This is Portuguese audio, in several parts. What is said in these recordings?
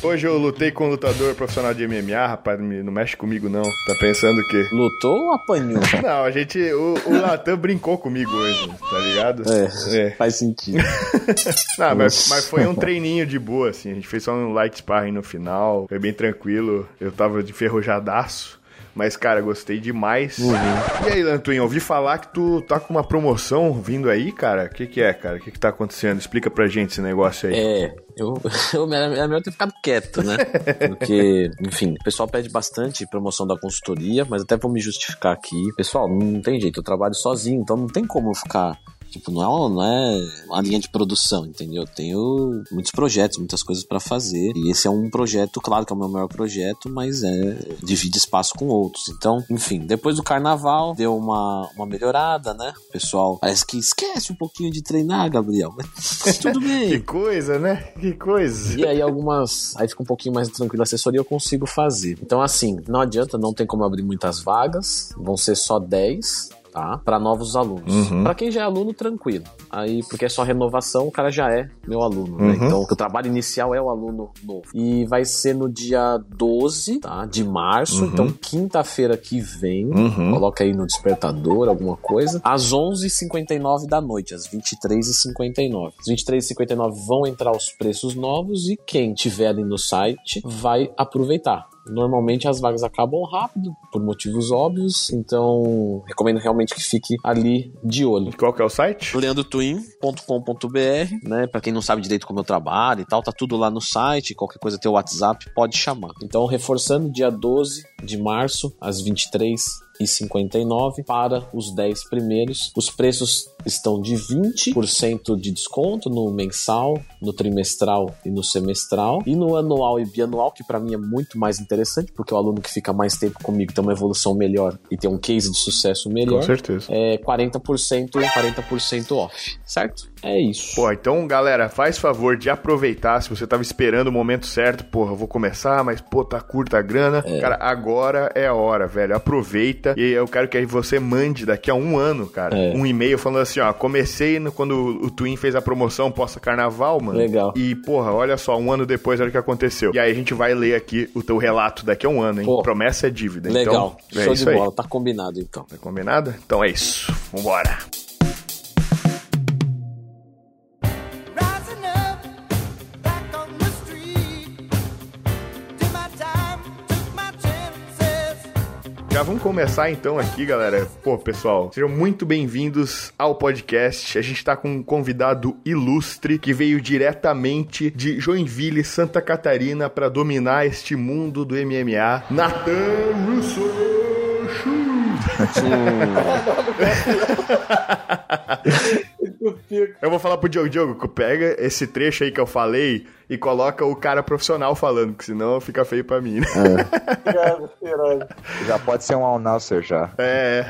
Hoje eu lutei com um lutador profissional de MMA, rapaz, não mexe comigo não. Tá pensando o quê? Lutou ou apanhou? Não, a gente. O, o Latam brincou comigo hoje, tá ligado? É, é. faz sentido. não, mas, mas foi um treininho de boa, assim. A gente fez só um light sparring no final. Foi bem tranquilo. Eu tava de ferrojadaço. Mas, cara, gostei demais. Uhum. E aí, Lantuin, ouvi falar que tu tá com uma promoção vindo aí, cara. O que, que é, cara? O que, que tá acontecendo? Explica pra gente esse negócio aí. É, eu, eu era melhor ter ficado quieto, né? Porque, enfim, o pessoal pede bastante promoção da consultoria, mas até vou me justificar aqui. Pessoal, não tem jeito, eu trabalho sozinho, então não tem como eu ficar Tipo, não é, não é uma linha de produção, entendeu? Eu tenho muitos projetos, muitas coisas para fazer. E esse é um projeto, claro que é o meu maior projeto, mas é divide espaço com outros. Então, enfim, depois do carnaval deu uma, uma melhorada, né? O pessoal parece que esquece um pouquinho de treinar, Gabriel. Mas tudo bem. que coisa, né? Que coisa. E aí algumas. Aí fica um pouquinho mais tranquilo a assessoria, eu consigo fazer. Então, assim, não adianta, não tem como abrir muitas vagas, vão ser só 10 tá? Para novos alunos. Uhum. Para quem já é aluno, tranquilo. Aí, porque é só renovação, o cara já é meu aluno, né? uhum. né? Então, o trabalho inicial é o aluno novo. E vai ser no dia 12, tá? De março. Uhum. Então, quinta-feira que vem, uhum. coloca aí no despertador alguma coisa, às 11h59 da noite, às 23h59. Às 23h59 vão entrar os preços novos e quem tiver ali no site vai aproveitar. Normalmente as vagas acabam rápido, por motivos óbvios, então recomendo realmente que fique ali de olho. Qual que é o site? leandrotwin.com.br, né? Para quem não sabe direito como eu trabalho e tal, tá tudo lá no site, qualquer coisa tem o WhatsApp, pode chamar. Então, reforçando, dia 12 de março, às 23 e 59 para os 10 primeiros. Os preços estão de 20% de desconto no mensal, no trimestral e no semestral. E no anual e bianual, que para mim é muito mais interessante, porque o aluno que fica mais tempo comigo tem uma evolução melhor e tem um case de sucesso melhor. Com certeza. É 40%, 40% off, certo? É isso. Pô, então, galera, faz favor de aproveitar. Se você tava esperando o momento certo, porra, eu vou começar, mas, pô, tá curta a grana. É. Cara, agora é a hora, velho. Aproveita. E eu quero que aí você mande daqui a um ano, cara, é. um e-mail falando assim, ó, comecei no, quando o Twin fez a promoção pós-carnaval, mano. Legal. E, porra, olha só, um ano depois, olha o que aconteceu. E aí a gente vai ler aqui o teu relato daqui a um ano, hein? Pô, Promessa é dívida. Legal. Então, é Show de bola. Aí. Tá combinado, então. Tá combinado? Então é isso. Vambora. Já vamos começar então aqui, galera. Pô, pessoal, sejam muito bem-vindos ao podcast. A gente tá com um convidado ilustre que veio diretamente de Joinville, Santa Catarina, para dominar este mundo do MMA. Nathan Russo! eu vou falar pro Diogo, Diogo, pega esse trecho aí que eu falei e coloca o cara profissional falando, que senão fica feio pra mim, né? É. já pode ser um announcer já. É.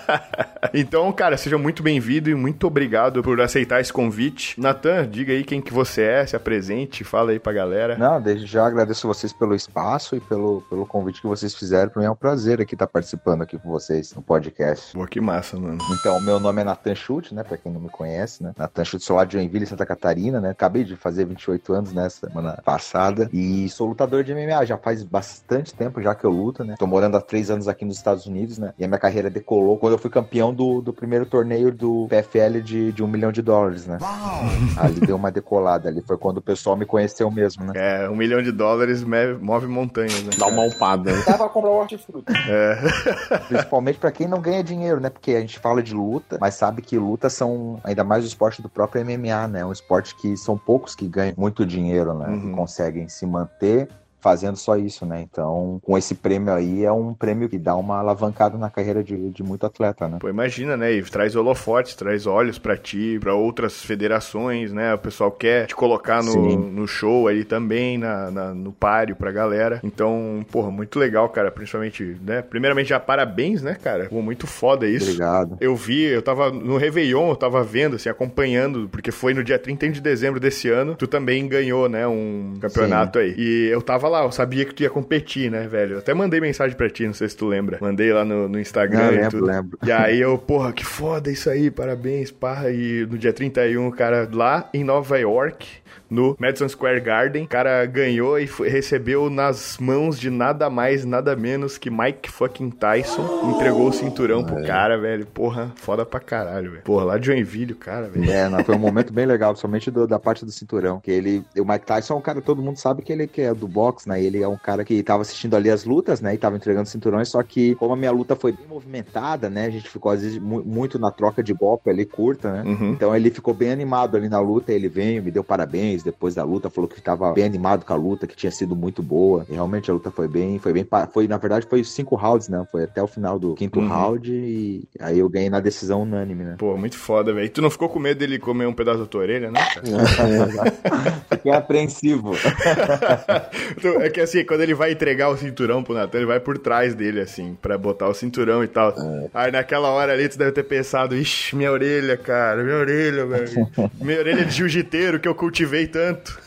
então, cara, seja muito bem-vindo e muito obrigado por aceitar esse convite. Natan, diga aí quem que você é, se apresente, fala aí pra galera. Não, desde já agradeço vocês pelo espaço e pelo, pelo convite que vocês fizeram. Pra mim é um prazer aqui estar participando aqui com vocês no podcast. Pô, que massa, mano. Então, meu nome é Natan Schultz, né? Pra quem não me conhece, né? Natan Schultz, sou lá de Joinville, Santa Catarina, né? Acabei de fazer 28 anos anos, né, semana passada. E sou lutador de MMA, já faz bastante tempo já que eu luto, né? Tô morando há três anos aqui nos Estados Unidos, né? E a minha carreira decolou quando eu fui campeão do, do primeiro torneio do PFL de, de um milhão de dólares, né? Uau. Ali deu uma decolada ali, foi quando o pessoal me conheceu mesmo, né? É, um milhão de dólares move montanhas, né? Dá uma upada. Né? Dá pra comprar um hortifruti. É. Principalmente pra quem não ganha dinheiro, né? Porque a gente fala de luta, mas sabe que lutas são ainda mais o esporte do próprio MMA, né? Um esporte que são poucos que ganham muito dinheiro, né? Uhum. conseguem se manter fazendo só isso, né? Então, com esse prêmio aí, é um prêmio que dá uma alavancada na carreira de, de muito atleta, né? Pô, imagina, né? E traz holofotes, traz olhos para ti, para outras federações, né? O pessoal quer te colocar no, no show aí também, na, na, no páreo pra galera. Então, porra, muito legal, cara. Principalmente, né? Primeiramente, já parabéns, né, cara? Pô, muito foda isso. Obrigado. Eu vi, eu tava no Réveillon, eu tava vendo, assim, acompanhando, porque foi no dia 31 de dezembro desse ano. Tu também ganhou, né? Um campeonato Sim. aí. E eu tava tava lá, eu sabia que tu ia competir, né, velho? Eu até mandei mensagem pra ti, não sei se tu lembra. Mandei lá no, no Instagram não, e lembro, tudo. Lembro. E aí eu, porra, que foda isso aí, parabéns, pá. E no dia 31, cara, lá em Nova York, no Madison Square Garden. O cara ganhou e foi, recebeu nas mãos de nada mais, nada menos que Mike fucking Tyson. Entregou o cinturão pro é. cara, velho. Porra, foda pra caralho, velho. Porra, lá de Joinville, o cara, velho. É, não, foi um momento bem legal, somente do, da parte do cinturão. Que ele, o Mike Tyson é um cara, todo mundo sabe que ele que é do boxe, né? Ele é um cara que tava assistindo ali as lutas, né? E tava entregando cinturões, só que como a minha luta foi bem movimentada, né? A gente ficou às vezes muito na troca de golpe ali curta, né? Uhum. Então ele ficou bem animado ali na luta, ele veio, me deu parabéns depois da luta, falou que estava bem animado com a luta, que tinha sido muito boa. E realmente a luta foi bem, foi bem, foi na verdade foi cinco rounds, né? Foi até o final do quinto uhum. round e aí eu ganhei na decisão unânime, né? Pô, muito foda, velho. Tu não ficou com medo dele comer um pedaço da tua orelha, né? Fiquei apreensivo. é que assim, quando ele vai entregar o cinturão pro Natan, ele vai por trás dele, assim, pra botar o cinturão e tal. É. Aí naquela hora ali, tu deve ter pensado, ixi, minha orelha, cara, minha orelha, velho. minha orelha de jiu-jiteiro que eu cultivei tanto.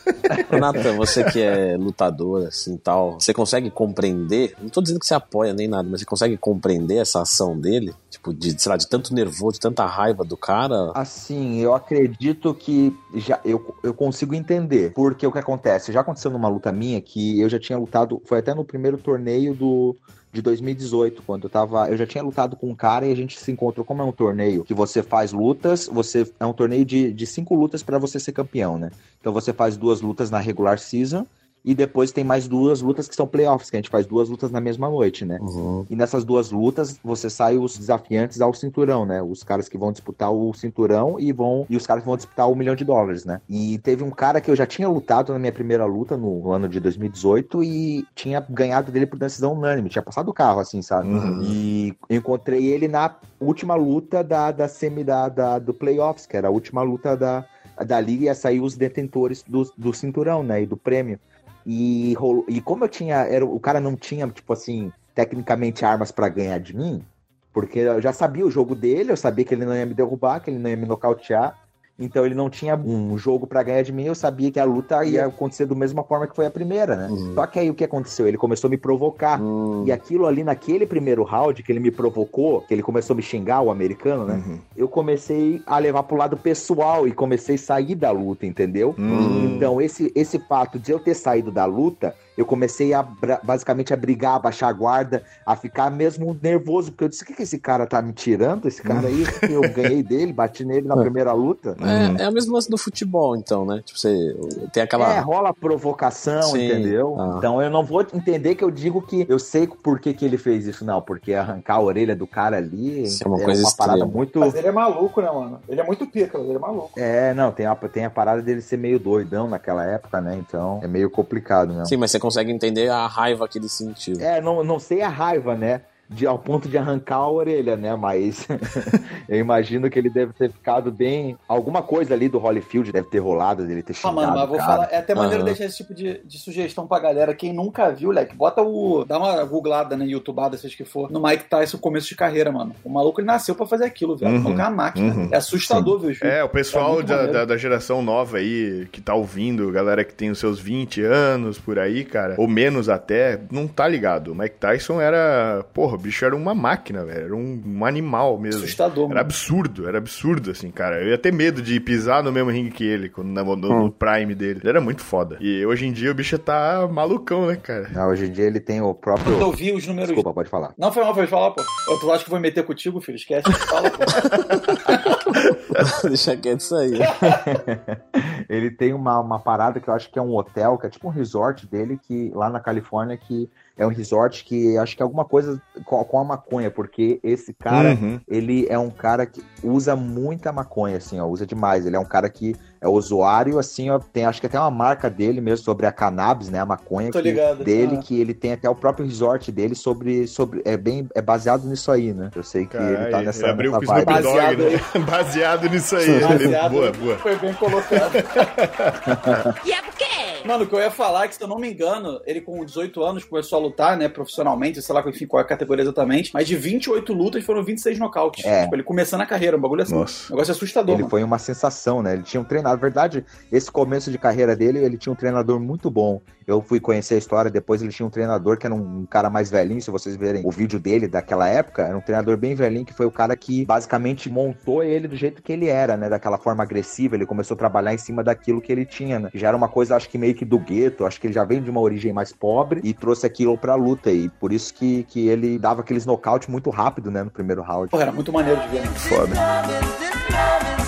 Nathan, você que é lutador, assim, tal, você consegue compreender, não tô dizendo que você apoia nem nada, mas você consegue compreender essa ação dele? Tipo, de, sei lá, de tanto nervoso, de tanta raiva do cara? Assim, eu acredito que já eu, eu consigo entender. Porque o que acontece? Já aconteceu numa luta minha que eu já tinha lutado, foi até no primeiro torneio do de 2018, quando eu tava. Eu já tinha lutado com um cara e a gente se encontrou. Como é um torneio que você faz lutas, você. É um torneio de, de cinco lutas para você ser campeão, né? Então você faz duas lutas na regular season e depois tem mais duas lutas que são playoffs, que a gente faz duas lutas na mesma noite, né? Uhum. E nessas duas lutas, você sai os desafiantes ao cinturão, né? Os caras que vão disputar o cinturão e vão e os caras que vão disputar o milhão de dólares, né? E teve um cara que eu já tinha lutado na minha primeira luta no, ano de 2018 e tinha ganhado dele por decisão unânime, tinha passado o carro, assim, sabe? Uhum. E encontrei ele na última luta da, da semi da, da, do playoffs, que era a última luta da, da liga, ia sair os detentores do, do cinturão, né? E do prêmio. E, e como eu tinha. Era, o cara não tinha, tipo assim, tecnicamente armas para ganhar de mim, porque eu já sabia o jogo dele, eu sabia que ele não ia me derrubar, que ele não ia me nocautear. Então ele não tinha um jogo para ganhar de mim, eu sabia que a luta ia acontecer da mesma forma que foi a primeira, né? Uhum. Só que aí o que aconteceu? Ele começou a me provocar. Uhum. E aquilo ali naquele primeiro round que ele me provocou, que ele começou a me xingar, o americano, né? Uhum. Eu comecei a levar pro lado pessoal e comecei a sair da luta, entendeu? Uhum. Então esse, esse fato de eu ter saído da luta eu comecei a basicamente a brigar, a baixar a guarda, a ficar mesmo nervoso, porque eu disse: o que, que esse cara tá me tirando? Esse cara aí, eu ganhei dele, bati nele na é. primeira luta. É, é o mesmo lance do futebol, então, né? Tipo, você tem aquela. É, rola provocação, Sim. entendeu? Ah. Então eu não vou entender que eu digo que eu sei por que, que ele fez isso, não, porque arrancar a orelha do cara ali isso é uma, é coisa uma parada muito. Mas ele é maluco, né, mano? Ele é muito pica, ele é maluco. É, não, tem a, tem a parada dele ser meio doidão naquela época, né? Então é meio complicado mesmo. Sim, mas você consegue entender a raiva que ele sentiu. É, não, não sei a raiva, né? De, ao ponto de arrancar a orelha, né? Mas eu imagino que ele deve ter ficado bem. Alguma coisa ali do Holyfield deve ter rolado, dele ter chegado. Ah, mano, mas vou falar. É até maneiro uhum. deixar esse tipo de, de sugestão pra galera. Quem nunca viu, Leque, bota o. Dá uma googlada, né? YouTubeada, seja que for. No Mike Tyson, começo de carreira, mano. O maluco ele nasceu pra fazer aquilo, velho. Uhum. é uma máquina. Uhum. É assustador, viu? É, o pessoal é da, da, da, geração nova aí, que tá ouvindo, galera que tem os seus 20 anos por aí, cara, ou menos até, não tá ligado. O Mike Tyson era. Porra, bicho era uma máquina velho. Era um, um animal mesmo. Assustador, Era mano. absurdo, era absurdo, assim, cara. Eu ia ter medo de pisar no mesmo ringue que ele, quando, no, no, hum. prime dele. Ele era muito foda. E hoje em dia o bicho tá malucão, né, cara? Não, hoje em dia ele tem o próprio. Eu ouvi os números. Desculpa, pode falar. Não, foi mal, pode falar, pô. Tu acha que vou meter contigo, filho? Esquece, fala, pô. Deixa quieto isso aí. ele tem uma, uma parada que eu acho que é um hotel, que é tipo um resort dele, que lá na Califórnia, que é um resort que acho que é alguma coisa com, com a maconha, porque esse cara, uhum. ele é um cara que usa muita maconha, assim, ó, usa demais. Ele é um cara que é usuário, assim, ó, tem acho que até uma marca dele mesmo sobre a cannabis, né, a maconha que, dele, ah. que ele tem até o próprio resort dele sobre, sobre é bem, é baseado nisso aí, né? Eu sei que Carai, ele tá nessa, abriu nessa vibe. Baseado, né? baseado nisso aí. Baseado, boa, boa. Foi bem colocado. e é porque Mano, o que eu ia falar é que, se eu não me engano, ele com 18 anos começou a lutar, né, profissionalmente, sei lá enfim, qual é a categoria exatamente, mas de 28 lutas foram 26 nocautes. É. Tipo, ele começando a carreira, um bagulho assim. Nossa. Um negócio assustador. Ele mano. foi uma sensação, né? Ele tinha um treinador. Na verdade, esse começo de carreira dele, ele tinha um treinador muito bom. Eu fui conhecer a história, depois ele tinha um treinador que era um cara mais velhinho, se vocês verem o vídeo dele daquela época, era um treinador bem velhinho, que foi o cara que basicamente montou ele do jeito que ele era, né? Daquela forma agressiva, ele começou a trabalhar em cima daquilo que ele tinha, né? Já era uma coisa, acho que meio que do gueto, acho que ele já vem de uma origem mais pobre e trouxe aquilo pra luta, e por isso que, que ele dava aqueles nocaute muito rápido, né, no primeiro round. Pô, era muito maneiro de ver. Né? Foda.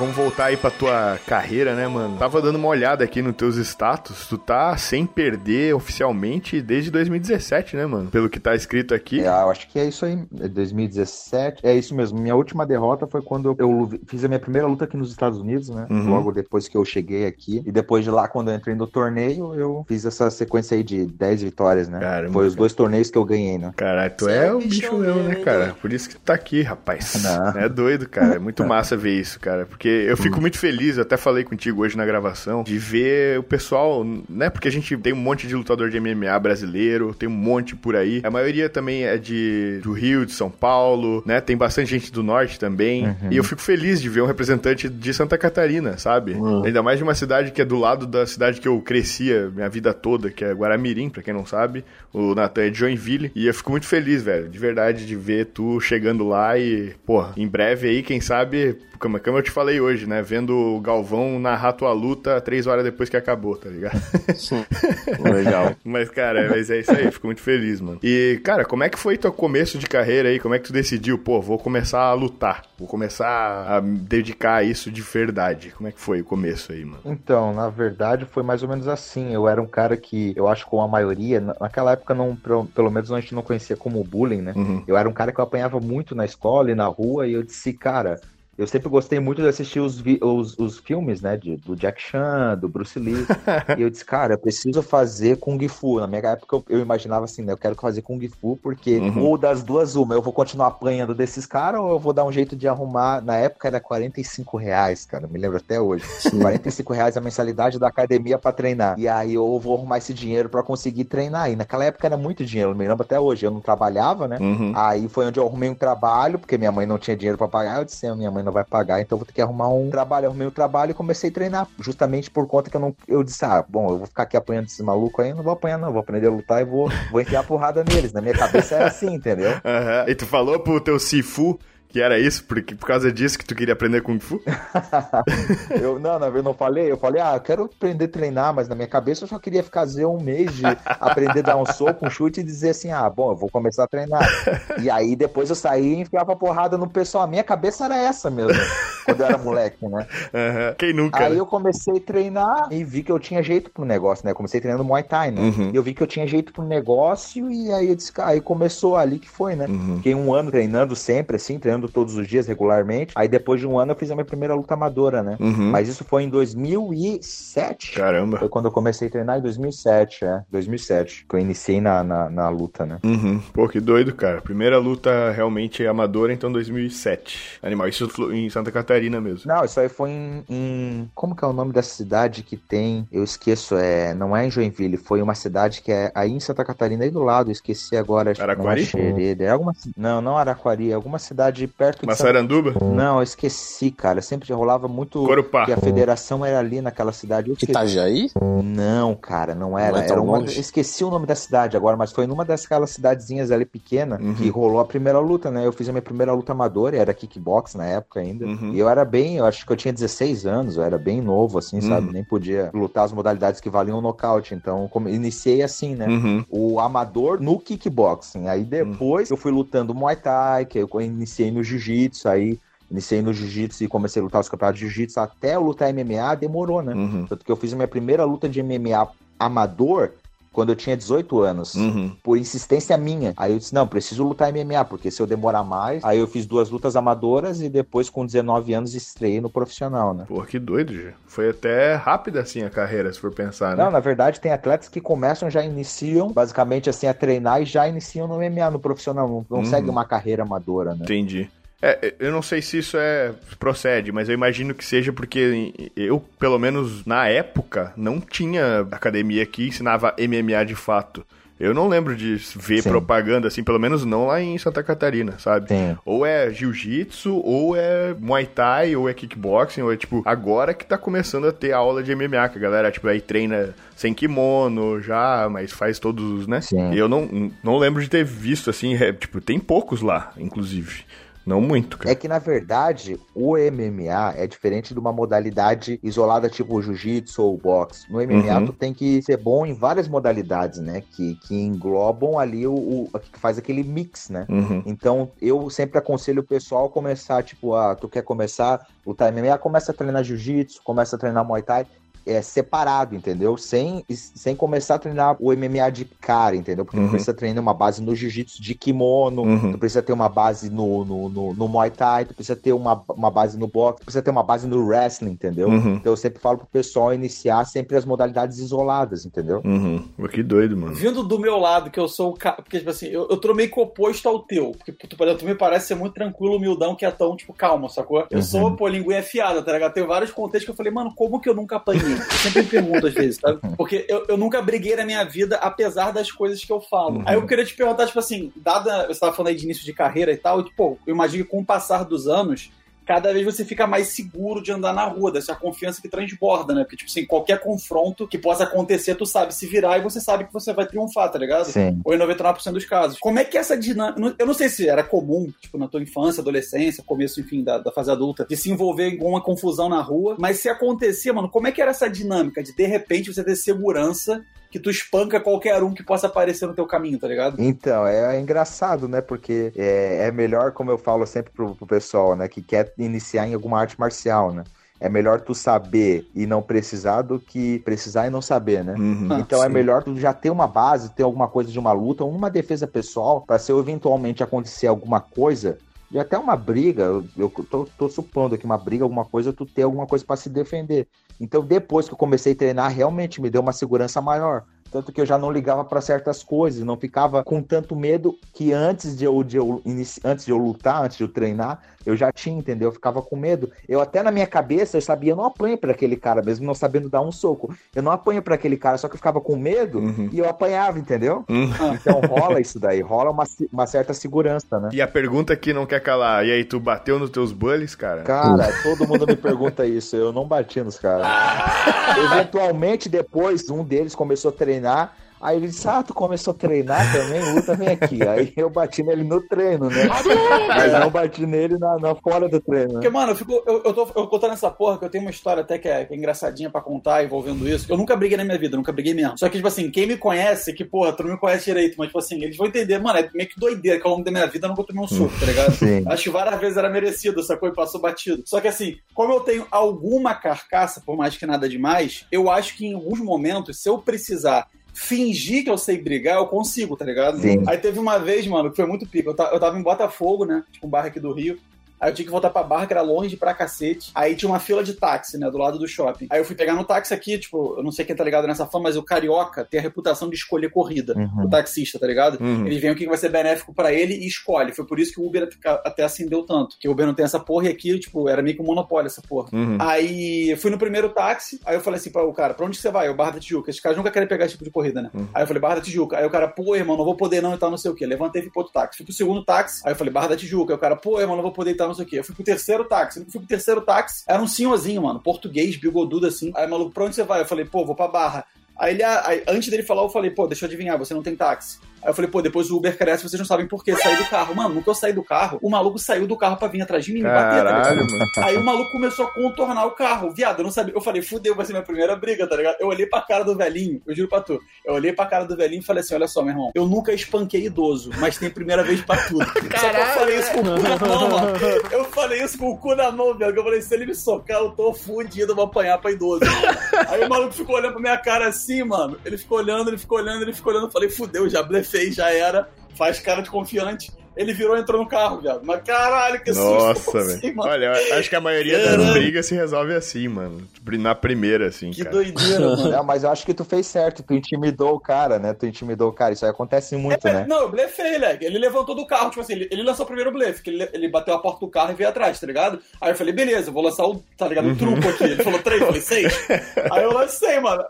Vamos voltar aí pra tua carreira, né, mano? Tava dando uma olhada aqui nos teus status. Tu tá sem perder oficialmente desde 2017, né, mano? Pelo que tá escrito aqui. É, eu acho que é isso aí. 2017. É isso mesmo. Minha última derrota foi quando eu fiz a minha primeira luta aqui nos Estados Unidos, né? Uhum. Logo depois que eu cheguei aqui. E depois de lá, quando eu entrei no torneio, eu fiz essa sequência aí de 10 vitórias, né? Caramba, foi os dois torneios que eu ganhei, né? Caralho, tu é, é o bicho mesmo, né, cara? Por isso que tu tá aqui, rapaz. Não. É doido, cara. É muito massa ver isso, cara. Porque eu fico hum. muito feliz, até falei contigo hoje na gravação, de ver o pessoal, né? Porque a gente tem um monte de lutador de MMA brasileiro, tem um monte por aí. A maioria também é de do Rio, de São Paulo, né? Tem bastante gente do norte também. Uhum. E eu fico feliz de ver um representante de Santa Catarina, sabe? Uhum. Ainda mais de uma cidade que é do lado da cidade que eu crescia minha vida toda, que é Guaramirim, pra quem não sabe. O Natan é de Joinville. E eu fico muito feliz, velho, de verdade, de ver tu chegando lá e, pô, em breve aí, quem sabe, como, como eu te falei hoje, né? Vendo o Galvão narrar tua luta três horas depois que acabou, tá ligado? Legal. mas, cara, mas é isso aí, fico muito feliz, mano. E, cara, como é que foi teu começo de carreira aí? Como é que tu decidiu, pô, vou começar a lutar, vou começar a me dedicar a isso de verdade? Como é que foi o começo aí, mano? Então, na verdade, foi mais ou menos assim. Eu era um cara que, eu acho que com a maioria, naquela época, não, pelo menos a gente não conhecia como bullying, né? Uhum. Eu era um cara que eu apanhava muito na escola e na rua, e eu disse, cara, eu sempre gostei muito de assistir os, os, os filmes, né? De, do Jack Chan, do Bruce Lee. e eu disse, cara, eu preciso fazer Kung Fu. Na minha época eu, eu imaginava assim, né? Eu quero fazer Kung Fu porque uhum. ou das duas uma, eu vou continuar apanhando desses caras ou eu vou dar um jeito de arrumar. Na época era 45 reais, cara. Me lembro até hoje. 45 reais a mensalidade da academia para treinar. E aí eu vou arrumar esse dinheiro para conseguir treinar. E naquela época era muito dinheiro. Me lembro até hoje. Eu não trabalhava, né? Uhum. Aí foi onde eu arrumei um trabalho, porque minha mãe não tinha dinheiro para pagar. Eu disse, minha mãe não vai pagar, então vou ter que arrumar um trabalho. Eu arrumei um trabalho e comecei a treinar, justamente por conta que eu não. Eu disse, ah, bom, eu vou ficar aqui apanhando esses malucos aí, não vou apanhar, não, vou aprender a lutar e vou, vou enfiar porrada neles. Na minha cabeça era assim, entendeu? Uhum. E tu falou pro teu Sifu que era isso? Porque por causa disso que tu queria aprender Kung Fu? eu, não, eu não falei. Eu falei, ah, eu quero aprender a treinar, mas na minha cabeça eu só queria fazer um mês de aprender a dar um soco, um chute e dizer assim, ah, bom, eu vou começar a treinar. E aí depois eu saí e enfiava porrada no pessoal. A minha cabeça era essa mesmo, quando eu era moleque, né? Uhum. Quem nunca? Aí né? eu comecei a treinar e vi que eu tinha jeito pro negócio, né? Comecei treinando Muay Thai, né? Uhum. E eu vi que eu tinha jeito pro negócio e aí eu disse, aí começou ali que foi, né? Uhum. Fiquei um ano treinando sempre, assim, treinando treinando todos os dias regularmente. Aí depois de um ano eu fiz a minha primeira luta amadora, né? Uhum. Mas isso foi em 2007. Caramba. Foi quando eu comecei a treinar em 2007, é. 2007. Que eu iniciei na, na, na luta, né? Uhum. Pô, que doido, cara. Primeira luta realmente amadora, então 2007. Animal, isso em Santa Catarina mesmo. Não, isso aí foi em, em... Como que é o nome dessa cidade que tem? Eu esqueço, é... Não é em Joinville, foi uma cidade que é aí em Santa Catarina, aí do lado, eu esqueci agora. Araquari? Não, é, é alguma... não, não Araquari, é alguma cidade perto de Massaranduba? Não, eu esqueci, cara. Sempre rolava muito Corupá. que a federação era ali naquela cidade. Itajaí? Não, cara, não era. Não é era uma... Esqueci o nome da cidade agora, mas foi numa daquelas cidadezinhas ali pequena uhum. que rolou a primeira luta, né? Eu fiz a minha primeira luta amadora, era kickbox na época ainda. Uhum. E eu era bem, eu acho que eu tinha 16 anos, eu era bem novo, assim, uhum. sabe? Nem podia lutar as modalidades que valiam nocaute. Então, como... iniciei assim, né? Uhum. O amador no kickboxing. Aí depois eu fui lutando Muay Thai, que eu iniciei no jiu-jitsu, aí iniciei no jiu-jitsu e comecei a lutar os campeonatos de jiu-jitsu até lutar MMA, demorou, né? Uhum. Tanto que eu fiz a minha primeira luta de MMA amador quando eu tinha 18 anos, uhum. por insistência minha. Aí eu disse: não, preciso lutar MMA, porque se eu demorar mais. Aí eu fiz duas lutas amadoras e depois, com 19 anos, estreiei no profissional, né? Pô, que doido, Gê. Foi até rápida assim a carreira, se for pensar, né? Não, na verdade, tem atletas que começam, já iniciam, basicamente assim, a treinar e já iniciam no MMA, no profissional. Não, não uhum. segue uma carreira amadora, né? Entendi. É, eu não sei se isso é procede, mas eu imagino que seja porque eu, pelo menos na época, não tinha academia que ensinava MMA de fato. Eu não lembro de ver Sim. propaganda assim, pelo menos não lá em Santa Catarina, sabe? Sim. Ou é jiu-jitsu, ou é muay thai, ou é kickboxing, ou é tipo, agora que tá começando a ter aula de MMA, que a galera, tipo, aí treina sem kimono já, mas faz todos, né? Sim. Eu não, não lembro de ter visto assim, é, tipo, tem poucos lá, inclusive. Não muito, cara. É que, na verdade, o MMA é diferente de uma modalidade isolada tipo jiu-jitsu ou boxe. No MMA, uhum. tu tem que ser bom em várias modalidades, né? Que, que englobam ali o, o que faz aquele mix, né? Uhum. Então, eu sempre aconselho o pessoal a começar, tipo, ah, tu quer começar o MMA, começa a treinar jiu-jitsu, começa a treinar Muay Thai é, separado, entendeu? Sem, sem começar a treinar o MMA de cara, entendeu? Porque uhum. tu precisa treinar uma base no jiu-jitsu de kimono, uhum. tu precisa ter uma base no, no, no, no, Muay Thai, tu precisa ter uma, uma base no boxe, tu precisa ter uma base no wrestling, entendeu? Uhum. Então eu sempre falo pro pessoal iniciar sempre as modalidades isoladas, entendeu? Uhum. Que doido, mano. Vindo do meu lado, que eu sou o cara. Porque, tipo assim, eu, eu tô meio que oposto ao teu. Porque, tu, por exemplo, tu me parece ser muito tranquilo, humildão, que é tão, tipo, calma, sacou? Eu sou, uhum. pô, linguinha afiada, tá ligado? Tem vários contextos que eu falei, mano, como que eu nunca apanhei? Sempre me pergunto às vezes, sabe? Porque eu, eu nunca briguei na minha vida, apesar das coisas que eu falo. Uhum. Aí eu queria te perguntar, tipo assim, dada. Você tava falando aí de início de carreira e tal, e, tipo, eu imagino que com o passar dos anos, cada vez você fica mais seguro de andar na rua, dessa confiança que transborda, né? Porque, tipo assim, qualquer confronto que possa acontecer, tu sabe se virar e você sabe que você vai triunfar, tá ligado? Sim. Ou em 99% dos casos. Como é que essa dinâmica. Eu não sei se era comum, tipo, na tua infância, adolescência, começo, enfim, da, da fase adulta, de se envolver em alguma confusão na rua, mas se acontecia, mano, como é que era essa dinâmica de de repente você ter segurança que tu espanca qualquer um que possa aparecer no teu caminho, tá ligado? Então, é, é engraçado, né? Porque é, é, melhor, como eu falo sempre pro, pro pessoal, né? Que quer iniciar em alguma arte marcial, né? É melhor tu saber e não precisar do que precisar e não saber, né? Uhum, então é melhor tu já ter uma base, ter alguma coisa de uma luta ou uma defesa pessoal para se eventualmente acontecer alguma coisa e até uma briga, eu, eu tô, tô, supondo que uma briga, alguma coisa, tu ter alguma coisa para se defender. Então, depois que eu comecei a treinar, realmente me deu uma segurança maior. Tanto que eu já não ligava para certas coisas, não ficava com tanto medo que antes de eu, de eu antes de eu lutar, antes de eu treinar, eu já tinha, entendeu? Eu ficava com medo. Eu até na minha cabeça eu sabia, eu não apanho para aquele cara, mesmo não sabendo dar um soco. Eu não apanho para aquele cara, só que eu ficava com medo uhum. e eu apanhava, entendeu? Uhum. Então rola isso daí, rola uma, uma certa segurança, né? E a pergunta que não quer calar, e aí, tu bateu nos teus bullies, cara? Cara, todo mundo me pergunta isso, eu não bati nos caras. Eventualmente, depois, um deles começou a treinar Aí ele disse: Ah, tu começou a treinar também? Luta, vem aqui. Aí eu bati nele no treino, né? Mas não bati nele na, na fora do treino. Né? Porque, mano, eu, fico, eu, eu tô eu contando essa porra que eu tenho uma história até que é, que é, engraçadinha pra contar envolvendo isso. Eu nunca briguei na minha vida, nunca briguei mesmo. Só que, tipo assim, quem me conhece, que, porra, tu não me conhece direito, mas, tipo assim, eles vão entender, mano, é meio que doideira que ao longo da minha vida eu nunca tomei um soco, tá ligado? Sim. Acho que várias vezes era merecido, sacou? E passou batido. Só que, assim, como eu tenho alguma carcaça, por mais que nada demais, eu acho que em alguns momentos, se eu precisar fingir que eu sei brigar, eu consigo, tá ligado? Sim. Aí teve uma vez, mano, que foi muito pico. Eu, eu tava em Botafogo, né? Tipo, um bairro aqui do Rio. Aí eu tinha que voltar pra barra, que era longe pra cacete. Aí tinha uma fila de táxi, né, do lado do shopping. Aí eu fui pegar no táxi aqui, tipo, eu não sei quem tá ligado nessa fama, mas o carioca tem a reputação de escolher corrida. Uhum. O taxista, tá ligado? Uhum. Ele vem o que vai ser benéfico para ele e escolhe. Foi por isso que o Uber até acendeu tanto. Que o Uber não tem essa porra e aqui, tipo, era meio que um monopólio essa porra. Uhum. Aí fui no primeiro táxi, aí eu falei assim para o cara, pra onde você vai? Eu, Barra da Tijuca. Esses caras nunca querem pegar esse tipo de corrida, né? Uhum. Aí eu falei, Barra da Tijuca. Aí o cara, pô, irmão, não vou poder não e tal, não sei o quê. Levantei e fui pro outro táxi. Fui pro segundo táxi, aí eu falei, Barra da Tijuca. Aí o cara, pô, irmão, não vou poder e tal, não sei o quê. Eu fui pro terceiro táxi. Eu fui pro terceiro táxi, era um senhorzinho, mano, português, bigodudo assim. Aí, maluco, pra onde você vai? Eu falei, pô, vou pra Barra. Aí, ele, aí, antes dele falar, eu falei, pô, deixa eu adivinhar, você não tem táxi. Aí eu falei, pô, depois o Uber cresce, vocês não sabem por que sair do carro. Mano, no que eu saí do carro, o maluco saiu do carro pra vir atrás de mim, Caralho, bater, tá ligado? Aí o maluco começou a contornar o carro. Viado, eu não sabia. Eu falei, fudeu, vai ser minha primeira briga, tá ligado? Eu olhei pra cara do velhinho, eu juro pra tu. Eu olhei pra cara do velhinho e falei assim: olha só, meu irmão, eu nunca espanquei idoso, mas tem primeira vez pra tudo. Caralho. Só que eu falei isso com o cu na mão, mano. Eu falei isso com o cu na mão, velho. Eu falei, se ele me socar, eu tô fudido, eu vou apanhar pra idoso. Aí o maluco ficou olhando pra minha cara assim, mano. Ele ficou olhando, ele ficou olhando, ele ficou olhando. Eu falei, fudeu, já blefei, já era faz cara de confiante. ele virou e entrou no carro, viado. Mas caralho, que Nossa, velho. Assim, Olha, acho que a maioria das brigas se resolve assim, mano. Na primeira, assim, que cara. doideira, mano. Não, mas eu acho que tu fez certo, tu intimidou o cara, né? Tu intimidou o cara, isso aí acontece muito, é, né? Não, eu blefei, leg. Ele levantou do carro, tipo assim, ele, ele lançou o primeiro blefe, que ele, ele bateu a porta do carro e veio atrás, tá ligado? Aí eu falei, beleza, vou lançar o, tá ligado, o uhum. truco aqui. Ele falou três, eu falei seis. aí eu lancei, mano.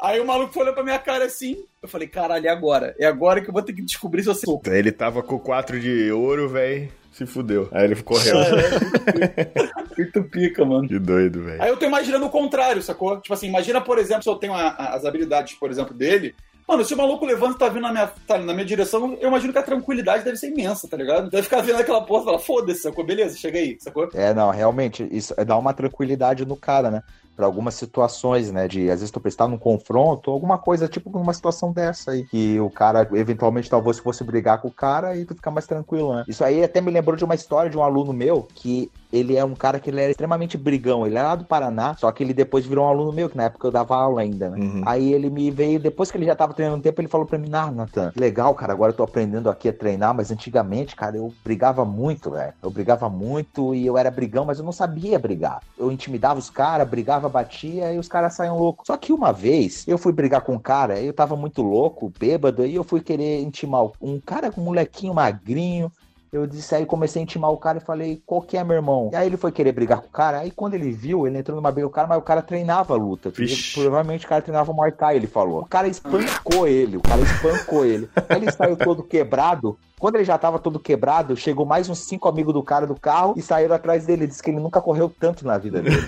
Aí o maluco foi olhando pra minha cara assim, eu falei, caralho, é agora. É agora que eu vou ter que descobrir se você. Ele tava com quatro de ouro, velho. Se fudeu. Aí ele correu. É, muito pica, mano. Que doido, velho. Aí eu tô imaginando o contrário, sacou? Tipo assim, imagina, por exemplo, se eu tenho a, a, as habilidades, por exemplo, dele. Mano, se o maluco levanta e tá vindo na minha, tá, na minha direção, eu imagino que a tranquilidade deve ser imensa, tá ligado? Deve ficar vendo aquela porra e falar, foda-se, sacou? Beleza, chega aí, sacou? É, não, realmente, isso dá uma tranquilidade no cara, né? Para algumas situações, né? De às vezes tu prestar num confronto, alguma coisa, tipo uma situação dessa aí, que o cara eventualmente talvez fosse brigar com o cara e tu ficar mais tranquilo, né? Isso aí até me lembrou de uma história de um aluno meu que ele é um cara que ele era extremamente brigão. Ele era lá do Paraná, só que ele depois virou um aluno meu, que na época eu dava aula ainda, né? Uhum. Aí ele me veio, depois que ele já tava treinando um tempo, ele falou pra mim, ah, Nathan, legal, cara, agora eu tô aprendendo aqui a treinar, mas antigamente, cara, eu brigava muito, velho. Eu brigava muito e eu era brigão, mas eu não sabia brigar. Eu intimidava os caras, brigava, batia e os caras saíam loucos. Só que uma vez eu fui brigar com um cara, eu tava muito louco, bêbado, e eu fui querer intimar um cara com um molequinho magrinho, eu disse aí, comecei a intimar o cara e falei, qual que é, meu irmão? E aí ele foi querer brigar com o cara. Aí quando ele viu, ele entrou numa briga com o cara, mas o cara treinava a luta. Provavelmente o cara treinava Muay Thai, ele falou. O cara espancou ele, o cara espancou ele. Aí ele saiu todo quebrado. Quando ele já tava todo quebrado, chegou mais uns cinco amigos do cara do carro e saíram atrás dele. Diz que ele nunca correu tanto na vida dele.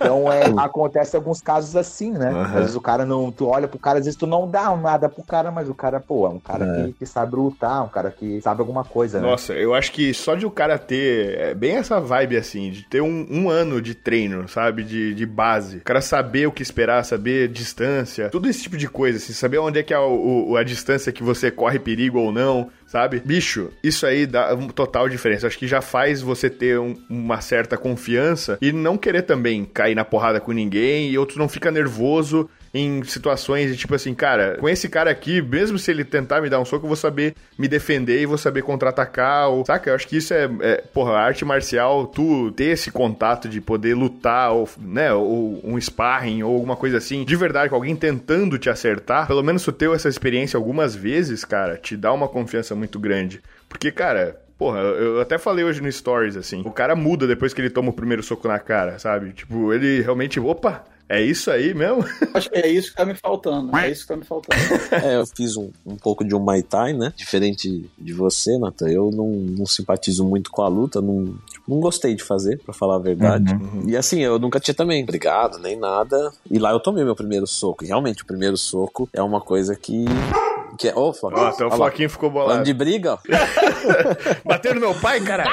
Então, é, acontece alguns casos assim, né? Uhum. Às vezes o cara não. Tu olha pro cara, às vezes tu não dá nada pro cara, mas o cara, pô, é um cara é. que, que, sabe lutar, um cara que sabe alguma coisa, né? Nossa, eu acho que só de o cara ter é, bem essa vibe assim, de ter um, um ano de treino, sabe? De, de base. O cara saber o que esperar, saber distância, tudo esse tipo de coisa, assim, saber onde é que é o, o, a distância que você corre perigo ou não sabe? Bicho, isso aí dá uma total diferença. Acho que já faz você ter um, uma certa confiança e não querer também cair na porrada com ninguém e outros não fica nervoso em situações de tipo assim, cara, com esse cara aqui, mesmo se ele tentar me dar um soco, eu vou saber me defender e vou saber contra-atacar. Ou, saca? Eu acho que isso é, é, porra, arte marcial, tu ter esse contato de poder lutar, ou, né, ou um sparring, ou alguma coisa assim, de verdade, com alguém tentando te acertar, pelo menos tu ter essa experiência algumas vezes, cara, te dá uma confiança muito grande. Porque, cara, Porra, eu até falei hoje no Stories, assim. O cara muda depois que ele toma o primeiro soco na cara, sabe? Tipo, ele realmente. Opa! É isso aí mesmo? Acho que é isso que tá me faltando. É isso que tá me faltando. é, eu fiz um, um pouco de um Muay Thai, né? Diferente de você, Nathan. Eu não, não simpatizo muito com a luta. Não, tipo, não gostei de fazer, para falar a verdade. Uhum. E assim, eu nunca tinha também brigado, nem nada. E lá eu tomei meu primeiro soco. E realmente, o primeiro soco é uma coisa que que é, oh. Ó, até o Flaquinho ficou bolado. Falando de briga, ó. Bateu no meu pai, cara.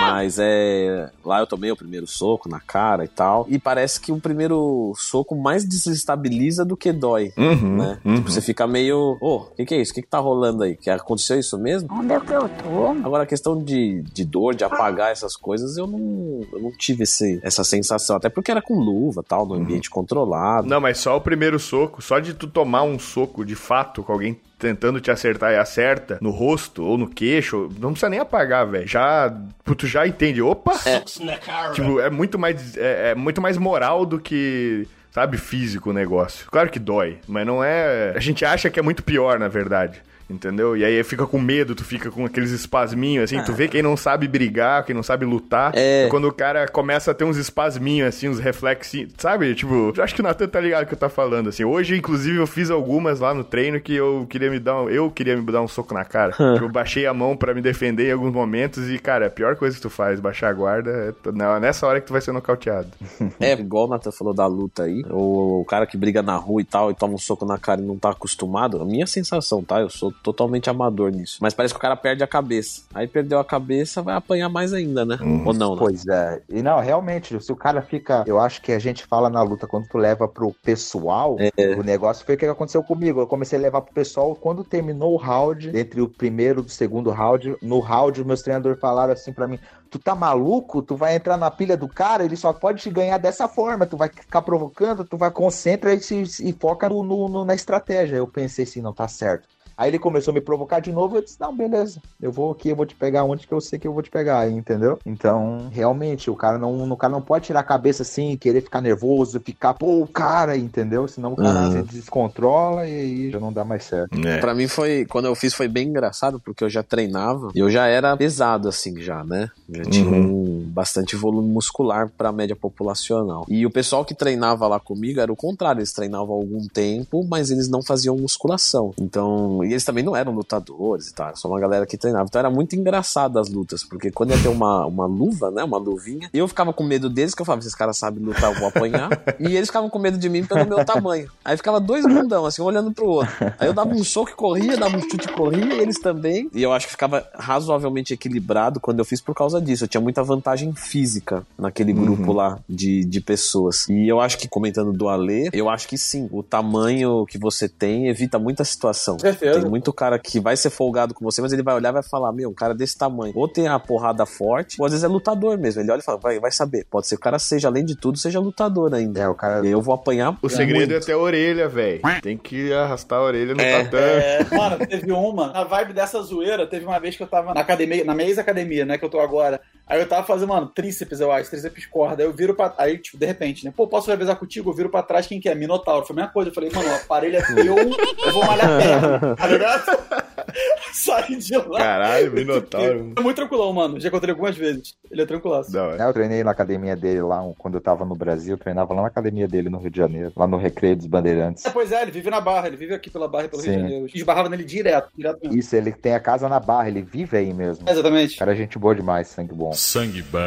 Mas é. Lá eu tomei o primeiro soco na cara e tal. E parece que o primeiro soco mais desestabiliza do que dói. Uhum, né? Uhum. Tipo, você fica meio. Ô, oh, o que, que, é isso? O que, que tá rolando aí? Que aconteceu isso mesmo? Onde é que eu tô? Agora, a questão de, de dor, de apagar essas coisas, eu não, eu não tive esse, essa sensação. Até porque era com luva tal, no uhum. ambiente uhum. controlado. Não, mas só o primeiro soco, só de tu tomar um soco de fato com alguém tentando te acertar e acerta no rosto ou no queixo, não precisa nem apagar, velho. Já, tu já entende. Opa! É. Tipo, é muito mais é, é muito mais moral do que sabe, físico o negócio. Claro que dói, mas não é. A gente acha que é muito pior, na verdade entendeu? E aí fica com medo, tu fica com aqueles espasminhos, assim, ah. tu vê quem não sabe brigar, quem não sabe lutar. É. Quando o cara começa a ter uns espasminhos, assim, uns reflexos, sabe? Tipo, acho que o Natan tá ligado que eu tá falando, assim. Hoje, inclusive, eu fiz algumas lá no treino que eu queria me dar um, eu queria me dar um soco na cara. eu baixei a mão para me defender em alguns momentos e, cara, a pior coisa que tu faz, baixar a guarda, é nessa hora que tu vai ser nocauteado. é, igual o Natan falou da luta aí, o, o cara que briga na rua e tal e toma um soco na cara e não tá acostumado, a minha sensação, tá? Eu sou totalmente amador nisso. Mas parece que o cara perde a cabeça. Aí perdeu a cabeça, vai apanhar mais ainda, né? Hum, Ou não, né? Pois é. E não, realmente, se o cara fica. Eu acho que a gente fala na luta, quando tu leva pro pessoal, é. o negócio foi o que aconteceu comigo. Eu comecei a levar pro pessoal quando terminou o round, entre o primeiro e o segundo round. No round, meus treinadores falaram assim para mim: tu tá maluco? Tu vai entrar na pilha do cara, ele só pode te ganhar dessa forma. Tu vai ficar provocando, tu vai concentra e, se, e foca no, no, na estratégia. Eu pensei assim, não tá certo Aí ele começou a me provocar de novo, eu disse, não, beleza, eu vou aqui, eu vou te pegar onde que eu sei que eu vou te pegar, entendeu? Então, realmente, o cara não, o cara não pode tirar a cabeça assim, querer ficar nervoso, ficar, pô, o cara, entendeu? Senão o cara uhum. se descontrola e aí já não dá mais certo. É. Pra mim foi, quando eu fiz foi bem engraçado, porque eu já treinava e eu já era pesado assim já, né? Já tinha uhum. um, bastante volume muscular pra média populacional. E o pessoal que treinava lá comigo era o contrário, eles treinavam há algum tempo, mas eles não faziam musculação. Então, e eles também não eram lutadores e tal, só uma galera que treinava. Então era muito engraçado as lutas, porque quando ia ter uma, uma luva, né, uma luvinha, eu ficava com medo deles, que eu falava, esses caras sabem lutar, eu vou apanhar. e eles ficavam com medo de mim pelo meu tamanho. Aí ficava dois bundão, assim, um olhando pro outro. Aí eu dava um soco e corria, dava um chute e corria, e eles também. E eu acho que ficava razoavelmente equilibrado quando eu fiz por causa disso. Eu tinha muita vantagem física naquele uhum. grupo lá de, de pessoas. E eu acho que, comentando do Alê, eu acho que sim, o tamanho que você tem evita muita situação. Certeza. Tem muito cara que vai ser folgado com você, mas ele vai olhar e vai falar: Meu, um cara desse tamanho, ou tem a porrada forte, ou às vezes é lutador mesmo. Ele olha e fala: Vai, vai saber. Pode ser que o cara seja, além de tudo, seja lutador ainda. É, o cara. E eu vou apanhar. O segredo muito. é ter a orelha, velho. Tem que arrastar a orelha no é. tatame. É, mano, teve uma. Na vibe dessa zoeira, teve uma vez que eu tava na academia, na minha ex-academia, né, que eu tô agora. Aí eu tava fazendo, mano, tríceps, eu acho, tríceps corda. Aí eu viro pra. Aí, tipo, de repente, né? Pô, posso revezar contigo? Eu viro pra trás, quem que é? Minotauro. Foi a mesma coisa. Eu falei, mano, o aparelho é teu, eu vou malhar perna. Tá ligado? Saí de lá. Caralho, Minotauro. É muito tranquilão, mano. Já encontrei algumas vezes. Ele é tranquilaço. Não, é. Eu treinei na academia dele lá, quando eu tava no Brasil, eu treinava lá na academia dele no Rio de Janeiro, lá no Recreio dos Bandeirantes. É, pois é, ele vive na Barra, ele vive aqui pela Barra e pelo Sim. Rio de Janeiro. Esbarrava nele direto, direto mesmo. Isso, ele tem a casa na Barra, ele vive aí mesmo. É, exatamente. Cara, gente boa demais, sangue bom. Sangue bom.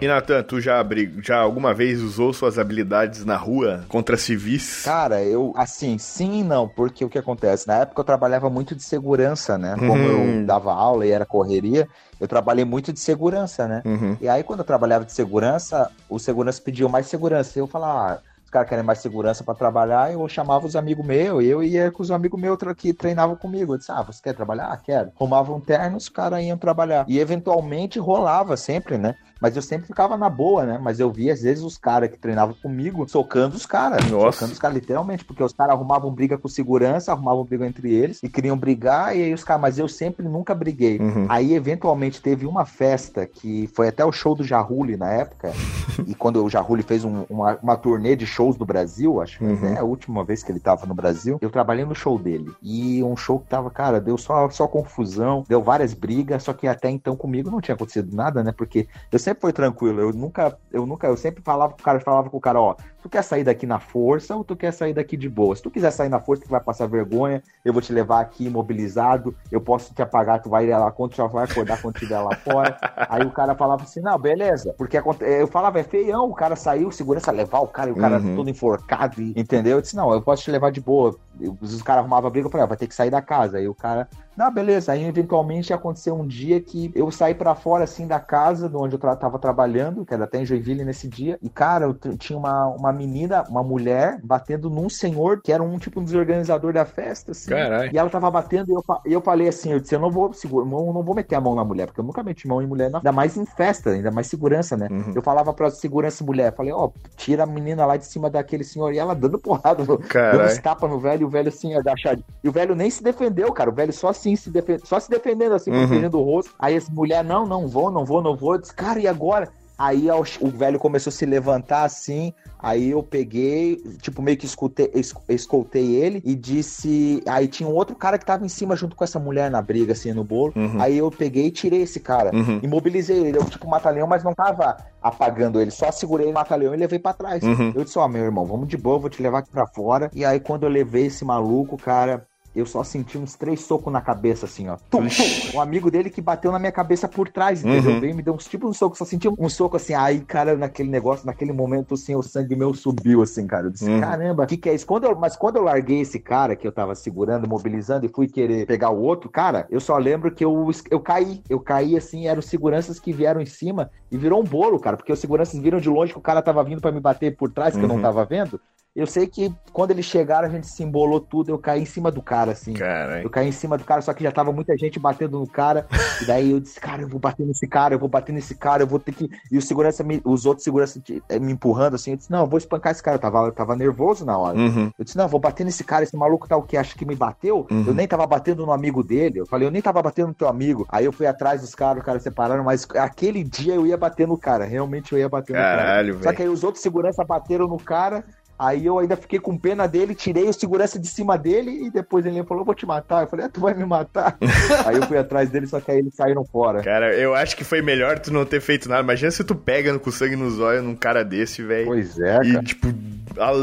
E Natan, tu já, já alguma vez usou suas habilidades na rua contra civis? Cara, eu, assim, sim e não, porque o que acontece? Na época eu trabalhava muito de segurança, né? Como uhum. eu dava aula e era correria, eu trabalhei muito de segurança, né? Uhum. E aí, quando eu trabalhava de segurança, o segurança pediu mais segurança. Eu falava, ah, os caras querem mais segurança para trabalhar, eu chamava os amigos meus, eu ia com os amigos meus que treinavam comigo. Eu disse, ah, você quer trabalhar? Ah, quero. Arrumavam um terno, os caras iam trabalhar. E eventualmente rolava sempre, né? Mas eu sempre ficava na boa, né? Mas eu via, às vezes, os caras que treinavam comigo socando os caras. Socando os caras, literalmente. Porque os caras arrumavam briga com segurança, arrumavam briga entre eles e queriam brigar. E aí os caras, mas eu sempre nunca briguei. Uhum. Aí, eventualmente, teve uma festa que foi até o show do Jaruli na época. e quando o Jaruli fez um, uma, uma turnê de shows do Brasil, acho que uhum. é a última vez que ele tava no Brasil, eu trabalhei no show dele. E um show que tava, cara, deu só, só confusão, deu várias brigas, só que até então comigo não tinha acontecido nada, né? Porque eu sempre foi tranquilo. Eu nunca, eu nunca, eu sempre falava pro cara, falava com o cara, ó, tu quer sair daqui na força ou tu quer sair daqui de boa? Se tu quiser sair na força, tu vai passar vergonha, eu vou te levar aqui imobilizado, eu posso te apagar, tu vai ir lá quando tu vai acordar quando estiver lá fora. Aí o cara falava assim, não, beleza. Porque eu falava, é feião, o cara saiu, segurança levar o cara, e o cara uhum. todo enforcado, entendeu? Eu disse, não, eu posso te levar de boa. Os caras arrumavam briga, eu falei, ah, vai ter que sair da casa. Aí o cara, não, beleza. Aí eventualmente aconteceu um dia que eu saí para fora assim da casa de onde eu tra tava trabalhando, que era até em Joinville nesse dia. E cara, eu tinha uma, uma menina, uma mulher batendo num senhor que era um tipo um desorganizador da festa, assim. Caralho. E ela tava batendo e eu, eu falei assim, eu disse, eu não vou segurar, não, não vou meter a mão na mulher, porque eu nunca meti mão em mulher, não. ainda mais em festa, ainda mais segurança, né? Uhum. Eu falava pra segurança mulher, falei, ó, oh, tira a menina lá de cima daquele senhor e ela dando porrada, no, dando tapa no velho, e o velho assim, agachado. E o velho nem se defendeu, cara, o velho só assim assim, se defend... só se defendendo, assim, uhum. protegendo o rosto. Aí essa mulher, não, não vou, não vou, não vou. Eu disse, cara, e agora? Aí o velho começou a se levantar assim. Aí eu peguei, tipo, meio que escutei, escoltei ele e disse. Aí tinha um outro cara que tava em cima junto com essa mulher na briga, assim, no bolo. Uhum. Aí eu peguei e tirei esse cara. Uhum. Imobilizei ele. Eu, tipo, mata-leão, mas não tava apagando ele. Só segurei o mata-leão e levei pra trás. Uhum. Eu disse, ó, oh, meu irmão, vamos de boa, vou te levar aqui pra fora. E aí, quando eu levei esse maluco, cara, eu só senti uns três socos na cabeça, assim, ó. Tum, tum. Um amigo dele que bateu na minha cabeça por trás, entendeu? Uhum. Veio me deu uns tipo um soco, só senti um soco assim. Aí, cara, naquele negócio, naquele momento, assim, o sangue meu subiu, assim, cara. Eu disse, uhum. caramba, o que, que é isso? Quando eu, mas quando eu larguei esse cara que eu tava segurando, mobilizando e fui querer pegar o outro, cara, eu só lembro que eu, eu caí. Eu caí, assim, eram seguranças que vieram em cima e virou um bolo, cara, porque os seguranças viram de longe que o cara tava vindo para me bater por trás, que uhum. eu não uhum. tava vendo. Eu sei que quando eles chegaram, a gente se embolou tudo, eu caí em cima do cara, assim. Carai. Eu caí em cima do cara, só que já tava muita gente batendo no cara. E daí eu disse, cara, eu vou bater nesse cara, eu vou bater nesse cara, eu vou ter que. E o segurança, me... os outros seguranças eh, me empurrando assim. Eu disse, não, eu vou espancar esse cara. Eu tava, eu tava nervoso na hora. Uhum. Eu disse, não, eu vou bater nesse cara, esse maluco tá o quê? Acha que me bateu? Uhum. Eu nem tava batendo no amigo dele. Eu falei, eu nem tava batendo no teu amigo. Aí eu fui atrás dos caras, os caras separaram, mas aquele dia eu ia bater no cara. Realmente eu ia bater Caralho, no cara. Véio. Só que aí os outros segurança bateram no cara. Aí eu ainda fiquei com pena dele, tirei o segurança de cima dele e depois ele falou: Vou te matar. Eu falei: ah, Tu vai me matar. aí eu fui atrás dele, só que aí eles saíram fora. Cara, eu acho que foi melhor tu não ter feito nada. Imagina se tu pega com sangue nos olhos num cara desse, velho. Pois é, cara. E, tipo,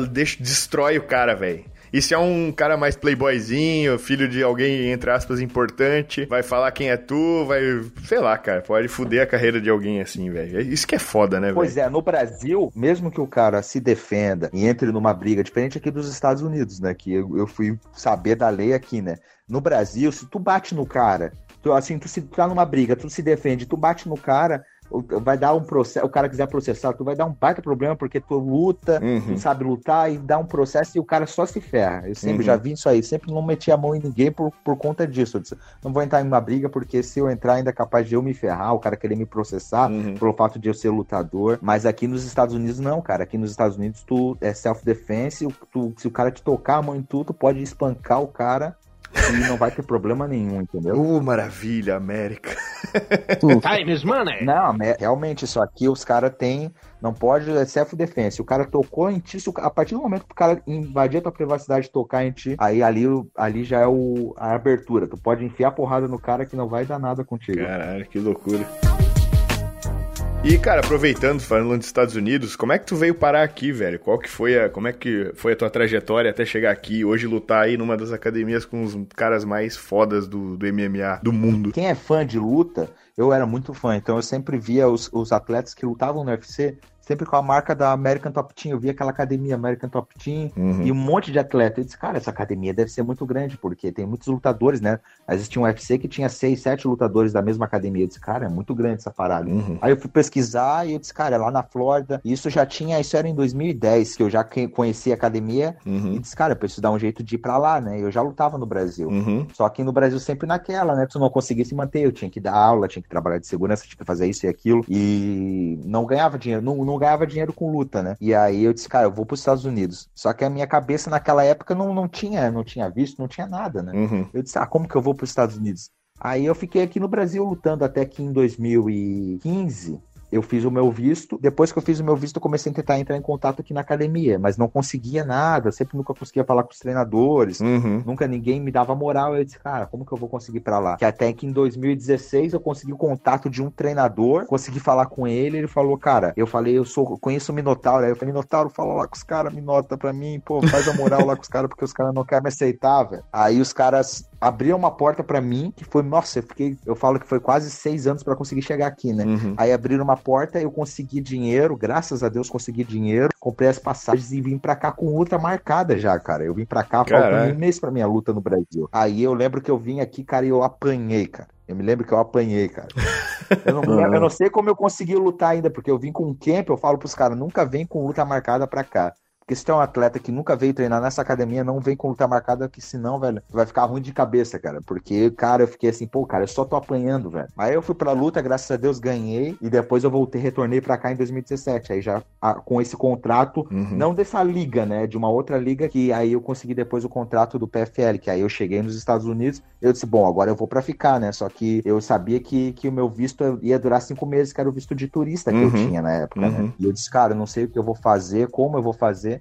deixa, destrói o cara, velho. E se é um cara mais playboyzinho, filho de alguém, entre aspas, importante, vai falar quem é tu, vai. Sei lá, cara, pode fuder a carreira de alguém assim, velho. Isso que é foda, né, velho? Pois é, no Brasil, mesmo que o cara se defenda e entre numa briga, diferente aqui dos Estados Unidos, né? Que eu, eu fui saber da lei aqui, né? No Brasil, se tu bate no cara, tu, assim, tu se tu tá numa briga, tu se defende, tu bate no cara, vai dar um processo, o cara quiser processar, tu vai dar um baita problema porque tu luta, uhum. tu sabe lutar e dá um processo e o cara só se ferra. Eu sempre uhum. já vi isso aí, sempre não meti a mão em ninguém por, por conta disso. Eu disse, não vou entrar em uma briga porque se eu entrar ainda é capaz de eu me ferrar, o cara querer me processar uhum. pelo fato de eu ser lutador. Mas aqui nos Estados Unidos não, cara. Aqui nos Estados Unidos tu é self-defense, tu, se o cara te tocar a mão em tu, tu pode espancar o cara e não vai ter problema nenhum, entendeu? Uh, maravilha, América. Times money. Não, realmente, isso aqui os caras têm. Não pode, é self-defense. O cara tocou em ti, a partir do momento que o cara invadir a tua privacidade e tocar em ti, aí ali, ali já é o, a abertura. Tu pode enfiar a porrada no cara que não vai dar nada contigo. Caralho, que loucura. E, cara, aproveitando, falando dos Estados Unidos, como é que tu veio parar aqui, velho? Qual que foi a, como é que foi a tua trajetória até chegar aqui, hoje lutar aí numa das academias com os caras mais fodas do, do MMA do mundo? Quem é fã de luta, eu era muito fã, então eu sempre via os, os atletas que lutavam no UFC sempre com a marca da American Top Team. Eu vi aquela academia American Top Team uhum. e um monte de atleta. Eu disse, cara, essa academia deve ser muito grande, porque tem muitos lutadores, né? Existia um UFC que tinha seis, sete lutadores da mesma academia. Eu disse, cara, é muito grande essa parada. Uhum. Aí eu fui pesquisar e eu disse, cara, é lá na Flórida. E isso já tinha, isso era em 2010, que eu já conheci a academia. Uhum. E disse, cara, eu preciso dar um jeito de ir pra lá, né? Eu já lutava no Brasil. Uhum. Só que no Brasil sempre naquela, né? Tu não conseguia se manter. Eu tinha que dar aula, tinha que trabalhar de segurança, tinha que fazer isso e aquilo. E não ganhava dinheiro. Não, não ganhava dinheiro com luta, né? E aí eu disse, cara, eu vou para os Estados Unidos. Só que a minha cabeça naquela época não, não tinha, não tinha visto, não tinha nada, né? Uhum. Eu disse, ah, como que eu vou para os Estados Unidos? Aí eu fiquei aqui no Brasil lutando até que em 2015 eu fiz o meu visto. Depois que eu fiz o meu visto, eu comecei a tentar entrar em contato aqui na academia, mas não conseguia nada, sempre nunca conseguia falar com os treinadores, uhum. nunca ninguém me dava moral. Eu disse, cara, como que eu vou conseguir para lá? Que até que em 2016 eu consegui o contato de um treinador, consegui falar com ele, ele falou, cara, eu falei, eu sou, conheço o Minotauro, aí eu falei, Minotauro, fala lá com os caras, Minota pra mim, pô, faz a moral lá com os caras, porque os caras não querem me aceitar, velho. Aí os caras abriram uma porta para mim, que foi, nossa, eu fiquei, eu falo que foi quase seis anos para conseguir chegar aqui, né? Uhum. Aí abriram uma porta, eu consegui dinheiro, graças a Deus consegui dinheiro, comprei as passagens e vim pra cá com luta marcada já, cara. Eu vim pra cá faltando um mês pra minha luta no Brasil. Aí eu lembro que eu vim aqui, cara, e eu apanhei, cara. Eu me lembro que eu apanhei, cara. Eu não, eu não sei como eu consegui lutar ainda, porque eu vim com um camp, eu falo pros caras, nunca vem com luta marcada pra cá. Porque se tem um atleta que nunca veio treinar nessa academia, não vem com luta marcada, que senão, velho, vai ficar ruim de cabeça, cara. Porque, cara, eu fiquei assim, pô, cara, eu só tô apanhando, velho. Aí eu fui pra luta, graças a Deus ganhei, e depois eu voltei, retornei pra cá em 2017. Aí já com esse contrato, uhum. não dessa liga, né, de uma outra liga, que aí eu consegui depois o contrato do PFL, que aí eu cheguei nos Estados Unidos, eu disse, bom, agora eu vou pra ficar, né, só que eu sabia que, que o meu visto ia durar cinco meses, que era o visto de turista que uhum. eu tinha na época, né. uhum. né. E eu disse, cara, eu não sei o que eu vou fazer, como eu vou fazer,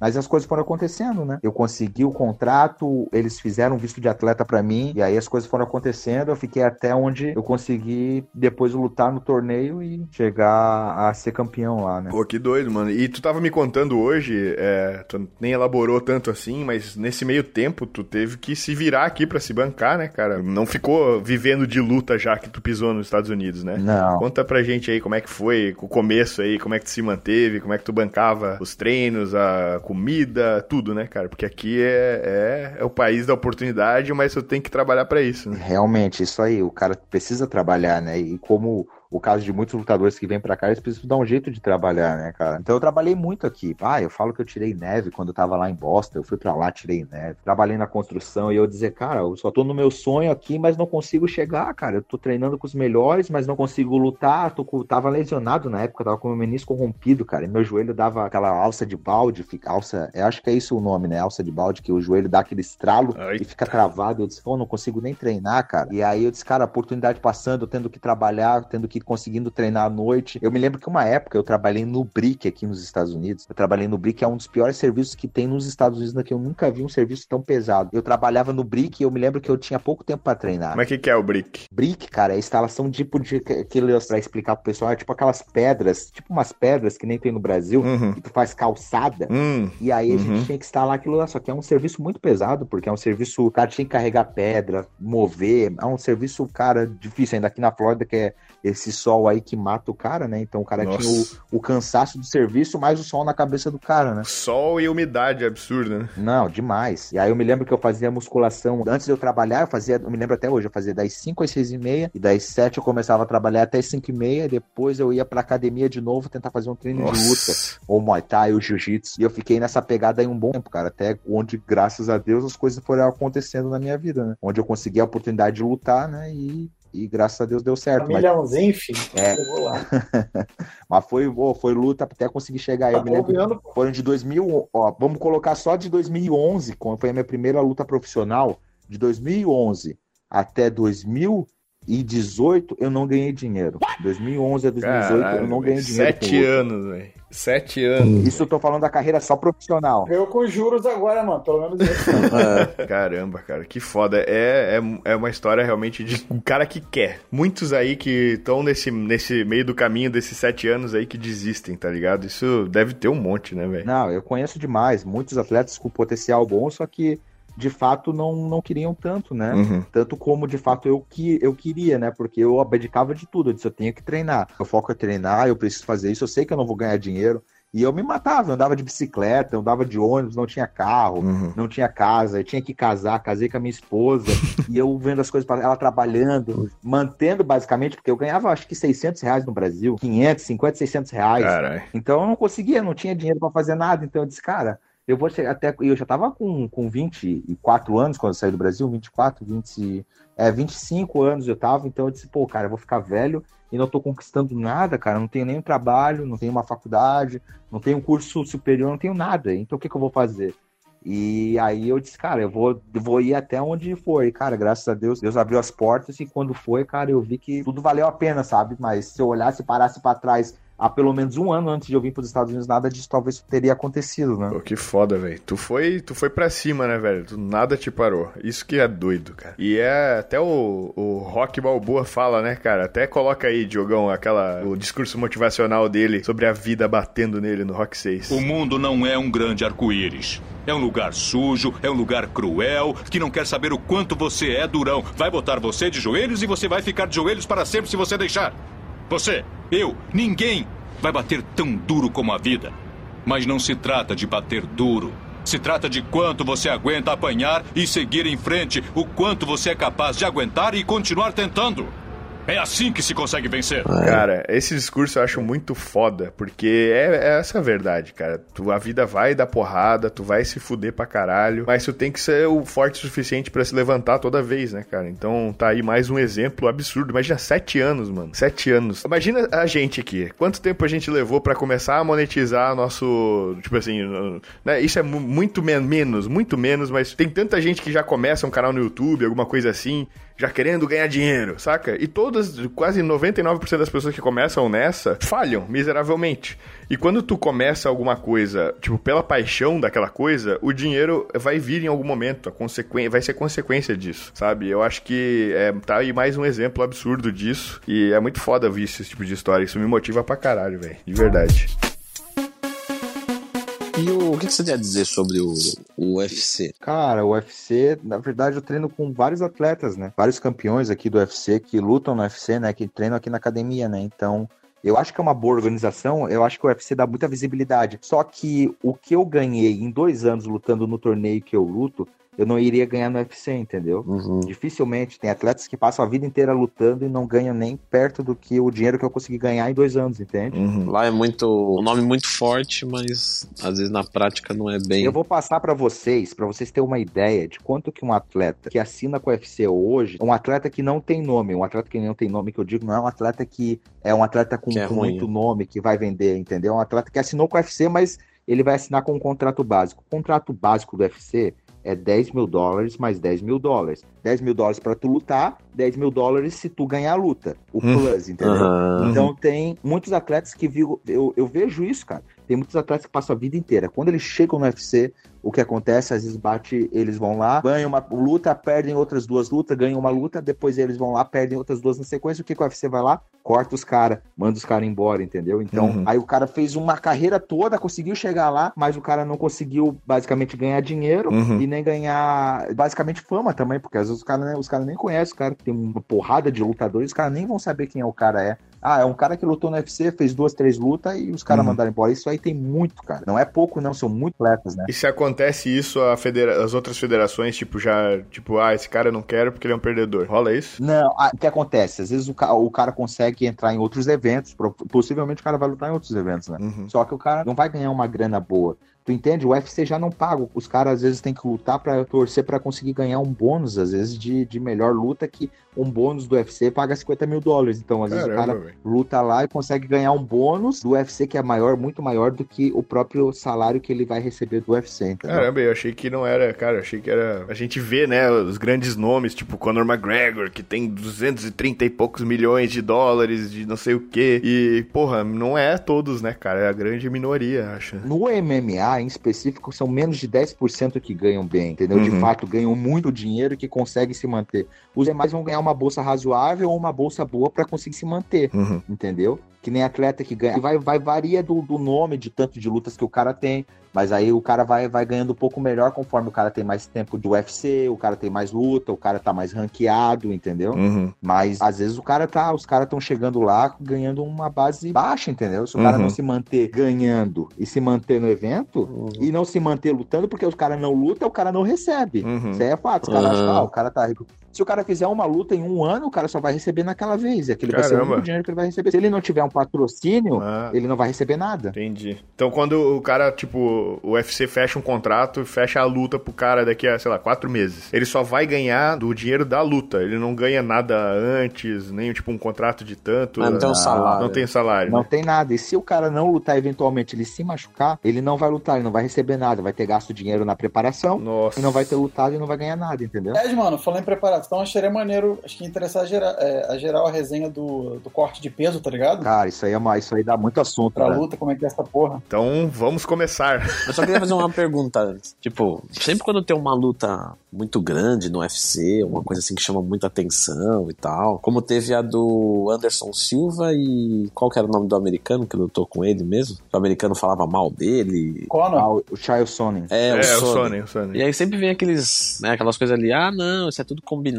mas as coisas foram acontecendo, né? Eu consegui o contrato, eles fizeram um visto de atleta para mim, e aí as coisas foram acontecendo. Eu fiquei até onde eu consegui depois lutar no torneio e chegar a ser campeão lá, né? Pô, que doido, mano. E tu tava me contando hoje, é, tu nem elaborou tanto assim, mas nesse meio tempo tu teve que se virar aqui para se bancar, né, cara? Não ficou vivendo de luta já que tu pisou nos Estados Unidos, né? Não. Conta pra gente aí como é que foi o começo aí, como é que tu se manteve, como é que tu bancava os treinos, a comida, tudo, né, cara? Porque aqui é, é, é o país da oportunidade, mas eu tenho que trabalhar para isso, né? Realmente, isso aí. O cara precisa trabalhar, né? E como o caso de muitos lutadores que vêm para cá, eles precisam dar um jeito de trabalhar, né, cara? Então eu trabalhei muito aqui. Ah, eu falo que eu tirei neve quando eu tava lá em Boston, eu fui para lá, tirei neve. Trabalhei na construção e eu dizer, cara, eu só tô no meu sonho aqui, mas não consigo chegar, cara. Eu tô treinando com os melhores, mas não consigo lutar. Tô, tava lesionado na época, tava com o meu menisco rompido, cara. E meu joelho dava aquela alça de balde, fica, alça, eu acho que é isso o nome, né? Alça de balde, que o joelho dá aquele estralo Ai, e fica travado. Eu disse, pô, não consigo nem treinar, cara. E aí eu disse, cara, oportunidade passando, eu tendo que trabalhar, tendo que ir conseguindo treinar à noite. Eu me lembro que uma época eu trabalhei no Brick aqui nos Estados Unidos. Eu trabalhei no Brick, é um dos piores serviços que tem nos Estados Unidos, né, que eu nunca vi um serviço tão pesado. Eu trabalhava no Brick e eu me lembro que eu tinha pouco tempo para treinar. Mas o que, que é o Brick? Brick, cara, é instalação tipo de aquilo para explicar pro pessoal, é tipo aquelas pedras, tipo umas pedras que nem tem no Brasil, uhum. que tu faz calçada. Uhum. E aí a gente uhum. tinha que instalar aquilo lá, só que é um serviço muito pesado, porque é um serviço, o cara tinha que carregar pedra, mover, é um serviço, cara, difícil ainda aqui na Flórida, que é esse sol aí que mata o cara, né? Então o cara Nossa. tinha o, o, cansaço do serviço, mais o sol na cabeça do cara, né? Sol e umidade absurda, né? Não, demais. E aí eu me lembro que eu fazia musculação, antes de eu trabalhar, eu fazia, eu me lembro até hoje, eu fazia das 5 às 6 e meia, e das 7 eu começava a trabalhar até as 5 e meia, depois eu ia pra academia de novo tentar fazer um treino Nossa. de luta, ou Muay Thai, ou Jiu-Jitsu. E eu fiquei nessa pegada aí um bom tempo, cara, até onde, graças a Deus, as coisas foram acontecendo na minha vida, né? Onde eu consegui a oportunidade de lutar, né? E e graças a Deus deu certo. Milhãozinho, mas... enfim, é. lá. mas foi, oh, foi luta até conseguir chegar aí. Tá lembro, foram de 2000, ó, vamos colocar só de 2011, quando foi a minha primeira luta profissional, de 2011 até 2018 eu não ganhei dinheiro. 2011 a 2018 Caralho, eu não ganhei dinheiro. Sete anos, velho. Sete anos. Isso eu tô falando da carreira só profissional. Eu com juros agora, mano. Pelo menos isso. É. Caramba, cara, que foda. É, é, é uma história realmente de um cara que quer. Muitos aí que estão nesse, nesse meio do caminho desses sete anos aí que desistem, tá ligado? Isso deve ter um monte, né, velho? Não, eu conheço demais. Muitos atletas com potencial bom, só que de fato não, não queriam tanto, né? Uhum. Tanto como de fato eu que eu queria, né? Porque eu abdicava de tudo, eu disse, eu tenho que treinar. Eu foco é treinar, eu preciso fazer isso, eu sei que eu não vou ganhar dinheiro. E eu me matava, eu andava de bicicleta, eu andava de ônibus, não tinha carro, uhum. não tinha casa, eu tinha que casar, casei com a minha esposa, e eu vendo as coisas para ela trabalhando, mantendo basicamente, porque eu ganhava acho que 600 reais no Brasil, 500, 50, 600 reais. Carai. Então eu não conseguia, não tinha dinheiro para fazer nada, então eu disse, cara, eu vou até. Eu já tava com, com 24 anos quando saí do Brasil, 24, 20, é, 25 anos eu tava, então eu disse, pô, cara, eu vou ficar velho e não tô conquistando nada, cara. Não tenho nenhum trabalho, não tenho uma faculdade, não tenho um curso superior, não tenho nada. Então o que, que eu vou fazer? E aí eu disse, cara, eu vou, vou ir até onde for. E, cara, graças a Deus, Deus abriu as portas e quando foi, cara, eu vi que tudo valeu a pena, sabe? Mas se eu olhasse e parasse para trás há pelo menos um ano antes de eu vir para os Estados Unidos, nada disso talvez teria acontecido, né? Pô, que foda, velho. Tu foi, tu foi para cima, né, velho? Tu nada te parou. Isso que é doido, cara. E é até o, o Rock Balboa fala, né, cara? Até coloca aí, Diogão, aquela o discurso motivacional dele sobre a vida batendo nele no Rock 6. O mundo não é um grande arco-íris. É um lugar sujo, é um lugar cruel, que não quer saber o quanto você é durão. Vai botar você de joelhos e você vai ficar de joelhos para sempre se você deixar. Você, eu, ninguém vai bater tão duro como a vida. Mas não se trata de bater duro. Se trata de quanto você aguenta apanhar e seguir em frente, o quanto você é capaz de aguentar e continuar tentando. É assim que se consegue vencer. É. Cara, esse discurso eu acho muito foda, porque é, é, essa a verdade, cara. Tu, a vida vai dar porrada, tu vai se fuder pra caralho, mas tu tem que ser o forte o suficiente para se levantar toda vez, né, cara? Então tá aí mais um exemplo absurdo. Imagina sete anos, mano. Sete anos. Imagina a gente aqui. Quanto tempo a gente levou para começar a monetizar nosso. Tipo assim, né? Isso é muito menos, muito menos, mas tem tanta gente que já começa um canal no YouTube, alguma coisa assim já querendo ganhar dinheiro, saca? E todas, quase 99% das pessoas que começam nessa falham miseravelmente. E quando tu começa alguma coisa, tipo, pela paixão daquela coisa, o dinheiro vai vir em algum momento, a consequência, vai ser consequência disso, sabe? Eu acho que é, tá aí mais um exemplo absurdo disso. E é muito foda ver esse tipo de história. Isso me motiva pra caralho, velho. De verdade. E o, o que, você tem a dizer sobre o, o UFC? Cara, o UFC, na verdade, eu treino com vários atletas, né? Vários campeões aqui do UFC que lutam no UFC, né? Que treinam aqui na academia, né? Então, eu acho que é uma boa organização, eu acho que o UFC dá muita visibilidade. Só que o que eu ganhei em dois anos lutando no torneio que eu luto, eu não iria ganhar no UFC, entendeu? Uhum. Dificilmente. Tem atletas que passam a vida inteira lutando e não ganham nem perto do que o dinheiro que eu consegui ganhar em dois anos, entende? Uhum. Lá é muito. um nome muito forte, mas às vezes na prática não é bem. Eu vou passar para vocês, para vocês terem uma ideia de quanto que um atleta que assina com o UFC hoje, um atleta que não tem nome, um atleta que não tem nome que eu digo, não é um atleta que é um atleta com, é com muito nome que vai vender, entendeu? É um atleta que assinou com o UFC, mas ele vai assinar com um contrato básico. O contrato básico do UFC é 10 mil dólares mais 10 mil dólares. 10 mil dólares para tu lutar, 10 mil dólares se tu ganhar a luta. O hum. plus, entendeu? Uhum. Então tem muitos atletas que viram. Eu, eu vejo isso, cara. Tem muitos atletas que passam a vida inteira. Quando eles chegam no UFC, o que acontece, às vezes bate, eles vão lá, ganham uma luta, perdem outras duas lutas, ganham uma luta, depois eles vão lá, perdem outras duas na sequência. O que, que o UFC vai lá? Corta os caras, manda os caras embora, entendeu? Então, uhum. aí o cara fez uma carreira toda, conseguiu chegar lá, mas o cara não conseguiu basicamente ganhar dinheiro uhum. e nem ganhar basicamente fama também, porque às vezes os caras os cara nem conhecem, o cara tem uma porrada de lutadores, os caras nem vão saber quem é o cara é. Ah, é um cara que lutou no UFC, fez duas, três lutas e os caras uhum. mandaram embora. Isso aí tem muito, cara. Não é pouco, não, são muito atletas, né? E se acontece isso, a federa as outras federações, tipo, já, tipo, ah, esse cara eu não quero porque ele é um perdedor. Rola isso? Não, ah, o que acontece? Às vezes o, ca o cara consegue entrar em outros eventos, possivelmente o cara vai lutar em outros eventos, né? Uhum. Só que o cara não vai ganhar uma grana boa. Tu entende? O UFC já não paga. Os caras às vezes têm que lutar para torcer para conseguir ganhar um bônus, às vezes, de, de melhor luta, que um bônus do UFC paga 50 mil dólares. Então, às Caramba, vezes, o cara véio. luta lá e consegue ganhar um bônus do UFC que é maior, muito maior do que o próprio salário que ele vai receber do UFC. Entendeu? Caramba, eu achei que não era, cara, eu achei que era. A gente vê, né, os grandes nomes, tipo Conor McGregor, que tem 230 e poucos milhões de dólares, de não sei o quê. E, porra, não é todos, né, cara? É a grande minoria, acho. No MMA, em específico, são menos de 10% que ganham bem, entendeu? Uhum. De fato, ganham muito dinheiro que conseguem se manter. Os demais vão ganhar uma bolsa razoável ou uma bolsa boa para conseguir se manter, uhum. entendeu? Que nem atleta que ganha. Vai, vai varia do, do nome de tanto de lutas que o cara tem. Mas aí o cara vai, vai ganhando um pouco melhor conforme o cara tem mais tempo de UFC, o cara tem mais luta, o cara tá mais ranqueado, entendeu? Uhum. Mas às vezes o cara tá, os caras estão chegando lá ganhando uma base baixa, entendeu? Se o uhum. cara não se manter ganhando e se manter no evento uhum. e não se manter lutando, porque o cara não luta, o cara não recebe. Uhum. Isso aí é fato. Os caras acham, ah, o cara tá rico. Se o cara fizer uma luta em um ano, o cara só vai receber naquela vez. E aquele Caramba. vai ser o único dinheiro que ele vai receber. Se ele não tiver um patrocínio, ah. ele não vai receber nada. Entendi. Então quando o cara, tipo, o UFC fecha um contrato, fecha a luta pro cara daqui a, sei lá, quatro meses. Ele só vai ganhar do dinheiro da luta. Ele não ganha nada antes, nem tipo um contrato de tanto. Mas não tem um salário. Não tem salário. Não né? tem nada. E se o cara não lutar eventualmente, ele se machucar, ele não vai lutar, ele não vai receber nada. Vai ter gasto dinheiro na preparação. Nossa. E não vai ter lutado e não vai ganhar nada, entendeu? É, mano, falando em preparação, acharia maneiro, acho que interessar a geral, é, a, geral a resenha do, do corte de peso, tá ligado? Cara, isso aí é uma, isso aí dá muito assunto. Pra né? luta, como é que é essa porra? Então, vamos começar. Eu só queria fazer uma pergunta antes. Tipo, sempre quando tem uma luta muito grande no UFC, uma coisa assim que chama muita atenção e tal, como teve a do Anderson Silva e qual que era o nome do americano que lutou com ele mesmo? O americano falava mal dele. Conor? Ah, o Chael Sonnen. É, o, é, Sonnen. o Sonnen. E aí sempre vem aqueles, né, aquelas coisas ali, ah, não, isso é tudo combinado,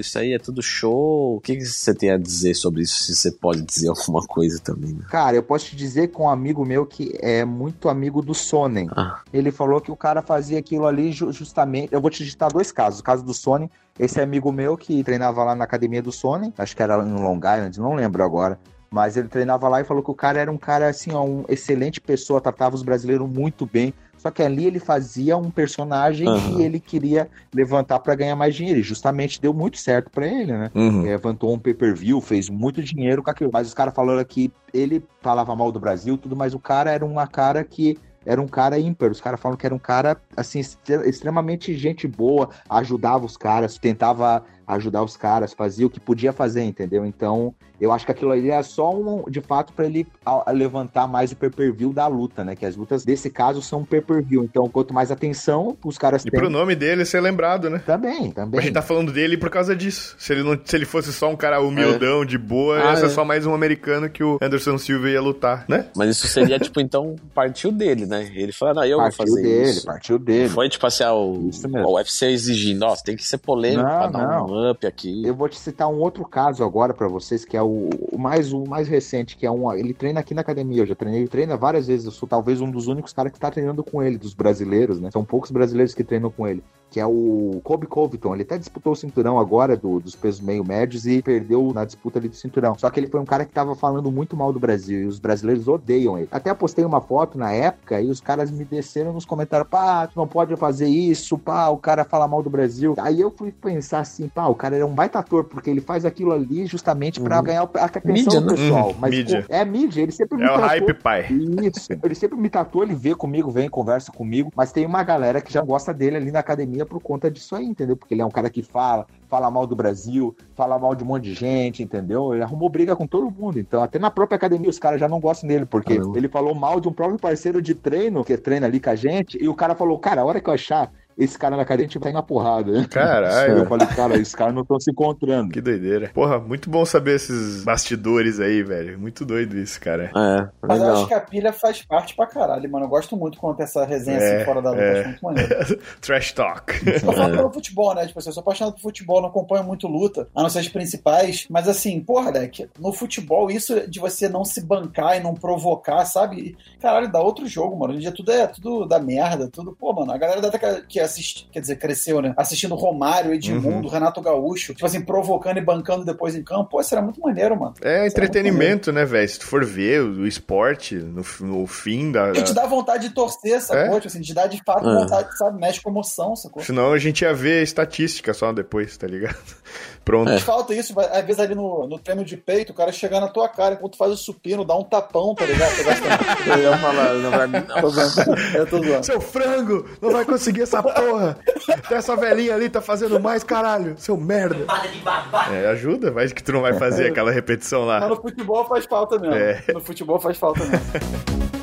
isso aí é tudo show. O que, que você tem a dizer sobre isso, se você pode dizer alguma coisa também? Né? Cara, eu posso te dizer com um amigo meu que é muito amigo do Sonnen. Ah. Ele falou que o cara fazia aquilo ali justamente. Eu vou te digitar dois casos. O caso do Sony, esse amigo meu que treinava lá na academia do Sony, acho que era em Long Island, não lembro agora. Mas ele treinava lá e falou que o cara era um cara assim, ó, um excelente pessoa, tratava os brasileiros muito bem. Só que ali ele fazia um personagem uhum. que ele queria levantar para ganhar mais dinheiro. E justamente deu muito certo para ele, né? Uhum. Levantou um pay-per-view, fez muito dinheiro com aquilo. Mas os caras falaram que ele falava mal do Brasil, tudo, mas o cara era uma cara que era um cara ímpar. Os caras falam que era um cara, assim, extremamente gente boa, ajudava os caras, tentava ajudar os caras, fazia o que podia fazer, entendeu? Então, eu acho que aquilo ali é só um, de fato, para ele levantar mais o pay-per-view da luta, né? Que as lutas desse caso são pay-per-view. Então, quanto mais atenção os caras e têm. E pro nome dele ser lembrado, né? Também, também. A gente tá falando dele por causa disso. Se ele, não, se ele fosse só um cara humildão, é. de boa, ah, ia ser é. só mais um americano que o Anderson Silva ia lutar, né? Mas isso seria, tipo, então, partiu dele, né? Ele falou, não, eu partiu vou fazer dele, isso. Partiu dele, Foi, tipo assim, o, o UFC exigindo, ó, tem que ser polêmico não, pra dar não. Up aqui. Eu vou te citar um outro caso agora para vocês, que é o, o, mais o mais recente, que é um. Ele treina aqui na academia, eu já treinei, ele treina várias vezes. Eu sou talvez um dos únicos caras que tá treinando com ele, dos brasileiros, né? São poucos brasileiros que treinam com ele. Que é o Kobe Covington. Ele até disputou o cinturão agora do, dos pesos meio médios e perdeu na disputa ali do cinturão. Só que ele foi um cara que tava falando muito mal do Brasil e os brasileiros odeiam ele. Até postei uma foto na época e os caras me desceram nos comentários, pá, tu não pode fazer isso, pá, o cara fala mal do Brasil. Aí eu fui pensar assim, pá, o cara é um baita ator, porque ele faz aquilo ali justamente para uhum. ganhar a atenção mídia, do né? pessoal. Uhum, Mas mídia. Pô, é mídia, ele sempre me É tratou... o hype pai. Isso. Ele sempre me tratou, ele vê comigo, vem, conversa comigo, mas tem uma galera que já gosta dele ali na academia por conta disso aí, entendeu? Porque ele é um cara que fala, fala mal do Brasil, fala mal de um monte de gente, entendeu? Ele arrumou briga com todo mundo. Então, até na própria academia, os caras já não gostam dele, porque ele falou mal de um próprio parceiro de treino, que treina ali com a gente, e o cara falou, cara, a hora que eu achar esse cara na cadeia, a gente vai na porrada. Caralho. Eu falei, cara, esses caras não estão se encontrando. Que doideira. Porra, muito bom saber esses bastidores aí, velho. Muito doido isso, cara. É, Mas eu acho que a pilha faz parte pra caralho, mano. Eu gosto muito quando tem essa resenha assim é, assim fora da luta. É. Acho muito maneiro. Trash talk. Eu falo é. pelo futebol, né? Tipo assim, eu sou apaixonado por futebol, não acompanho muito luta, a não ser as principais. Mas assim, porra, Deck, no futebol, isso de você não se bancar e não provocar, sabe? Caralho, dá outro jogo, mano. Hoje em dia tudo é tudo da merda, tudo. Pô, mano, a galera da que assiste, quer dizer, cresceu, né? Assistindo Romário, Edmundo, uhum. Renato Gaúcho, tipo assim, provocando e bancando depois em campo. Pô, isso era muito maneiro, mano. É entretenimento, né, velho? Se tu for ver o esporte no, no fim da. E te dá vontade de torcer, sacou? É? Tipo assim, te dá de fato é. vontade, sabe? Mexe com emoção, sacou? Senão a gente ia ver estatística só depois, tá ligado? Pronto. É. Falta isso, às vezes ali no, no treino de peito, o cara chegar na tua cara enquanto faz o supino, dá um tapão, tá ligado? Eu ia falar, não vai mim, não. Eu tô zoando. Seu frango, não vai conseguir essa porra. Essa velhinha ali tá fazendo mais, caralho. Seu merda. É, ajuda, mas que tu não vai fazer aquela repetição lá. Mas no futebol faz falta mesmo. É. No futebol faz falta mesmo.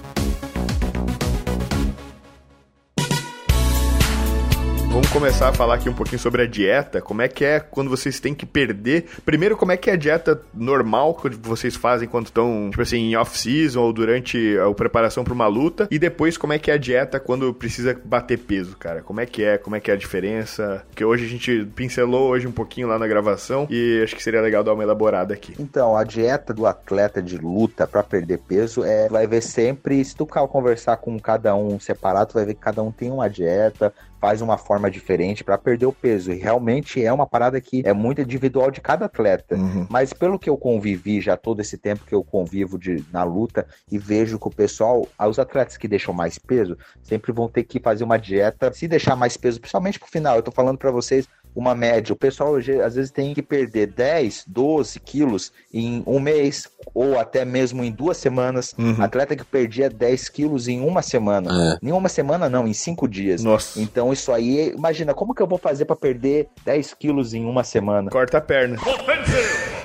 começar a falar aqui um pouquinho sobre a dieta. Como é que é quando vocês têm que perder? Primeiro, como é que é a dieta normal que vocês fazem quando estão, tipo assim, em off-season ou durante a preparação para uma luta? E depois, como é que é a dieta quando precisa bater peso, cara? Como é que é? Como é que é a diferença? Porque hoje a gente pincelou hoje um pouquinho lá na gravação e acho que seria legal dar uma elaborada aqui. Então, a dieta do atleta de luta para perder peso é vai ver sempre, se tu conversar com cada um separado, vai ver que cada um tem uma dieta, faz uma forma diferente para perder o peso. E realmente é uma parada que é muito individual de cada atleta. Uhum. Mas pelo que eu convivi já todo esse tempo que eu convivo de, na luta e vejo que o pessoal, os atletas que deixam mais peso, sempre vão ter que fazer uma dieta, se deixar mais peso, principalmente pro final. Eu tô falando para vocês uma média. O pessoal hoje, às vezes tem que perder 10, 12 quilos em um mês ou até mesmo em duas semanas. Uhum. Atleta que perdia 10 quilos em uma semana. É. Em uma semana não, em cinco dias. Nossa. Então isso aí, imagina, como que eu vou fazer para perder 10 quilos em uma semana? Corta a perna.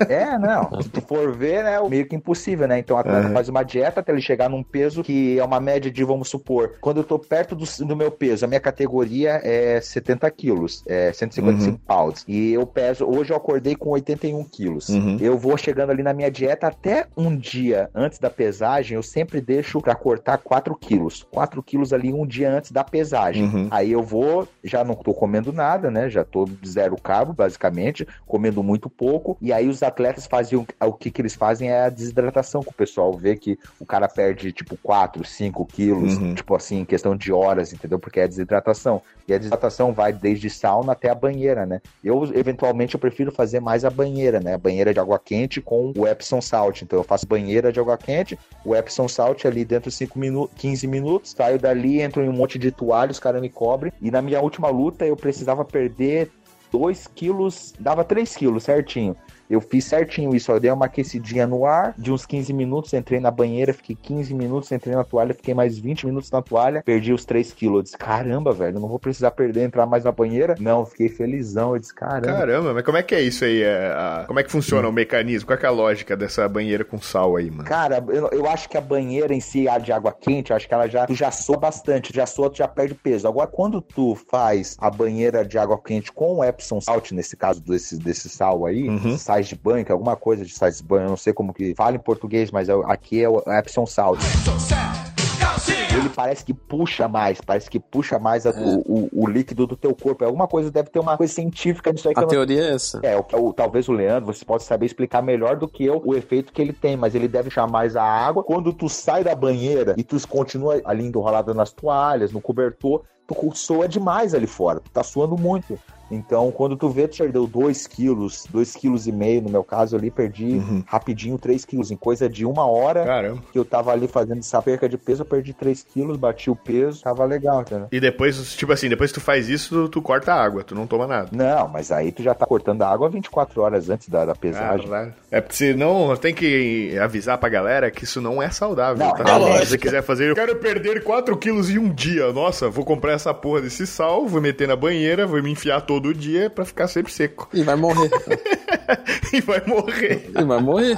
É, não. Se tu for ver, né, meio que impossível, né? Então o atleta uhum. faz uma dieta até ele chegar num peso que é uma média de, vamos supor, quando eu tô perto do, do meu peso, a minha categoria é 70 quilos, é 155 uhum. pounds. E eu peso, hoje eu acordei com 81 quilos. Uhum. Eu vou chegando ali na minha dieta até um dia antes da pesagem, eu sempre deixo para cortar 4 quilos. 4 quilos ali um dia antes da pesagem. Uhum. Aí eu vou, já não tô comendo nada, né? Já tô zero carbo, basicamente, comendo muito pouco. E aí os atletas faziam o que, que eles fazem é a desidratação, que o pessoal vê que o cara perde tipo 4, 5 quilos, uhum. tipo assim, em questão de horas, entendeu? Porque é a desidratação. E a desidratação vai desde sauna até a banheira, né? Eu, eventualmente, eu prefiro fazer mais a banheira, né? A banheira de água quente com o Epsom Salt. Então eu faço banheira de água quente, o Epsom Salt ali dentro de 5 minutos, 15 minutos, saio dali, entro em um monte de toalha, os caras me cobrem. E na minha última luta eu precisava perder 2 quilos, dava 3 quilos certinho. Eu fiz certinho isso, eu dei uma aquecidinha no ar, de uns 15 minutos, entrei na banheira, fiquei 15 minutos, entrei na toalha, fiquei mais 20 minutos na toalha, perdi os 3 quilos. Eu disse, caramba, velho, não vou precisar perder, entrar mais na banheira. Não, fiquei felizão, eu disse, caramba. Caramba, mas como é que é isso aí? É, a... Como é que funciona hum. o mecanismo? Qual é, a lógica dessa banheira com sal aí, mano? Cara, eu, eu acho que a banheira em si, a de água quente, eu acho que ela já, tu já soa bastante, já soa, tu já perde peso. Agora, quando tu faz a banheira de água quente com o Epsom Salt, nesse caso desse, desse sal aí, uhum. Sais de banho, que é alguma coisa de sais de banho, eu não sei como que fala em português, mas é, aqui é o Epsom Salt ele parece que puxa mais, parece que puxa mais a, é. o, o, líquido do teu corpo. Alguma coisa deve ter uma coisa científica nisso aí. a teoria não... é essa. É, o, o, talvez o Leandro, você pode saber explicar melhor do que eu o efeito que ele tem, mas ele deve chamar mais a água. Quando tu sai da banheira e tu continua ali enrolado nas toalhas, no cobertor, tu soa demais ali fora, tu tá suando muito. Então, quando tu vê, tu perdeu 2 quilos, 2 quilos e meio, no meu caso ali, perdi uhum. rapidinho 3 quilos. Em coisa de uma hora Caramba. que eu tava ali fazendo essa perca de peso, eu perdi 3 quilos, bati o peso, tava legal, entendeu? E depois, tipo assim, depois que tu faz isso, tu, tu corta a água, tu não toma nada. Não, mas aí tu já tá cortando a água 24 horas antes da, da pesagem. Ah, é porque senão tem que avisar pra galera que isso não é saudável, não, tá? É Se você quiser fazer, eu quero perder 4 quilos em um dia. Nossa, vou comprar essa porra desse sal, vou meter na banheira, vou me enfiar todo dia pra ficar sempre seco. E vai morrer. e vai morrer. E vai morrer.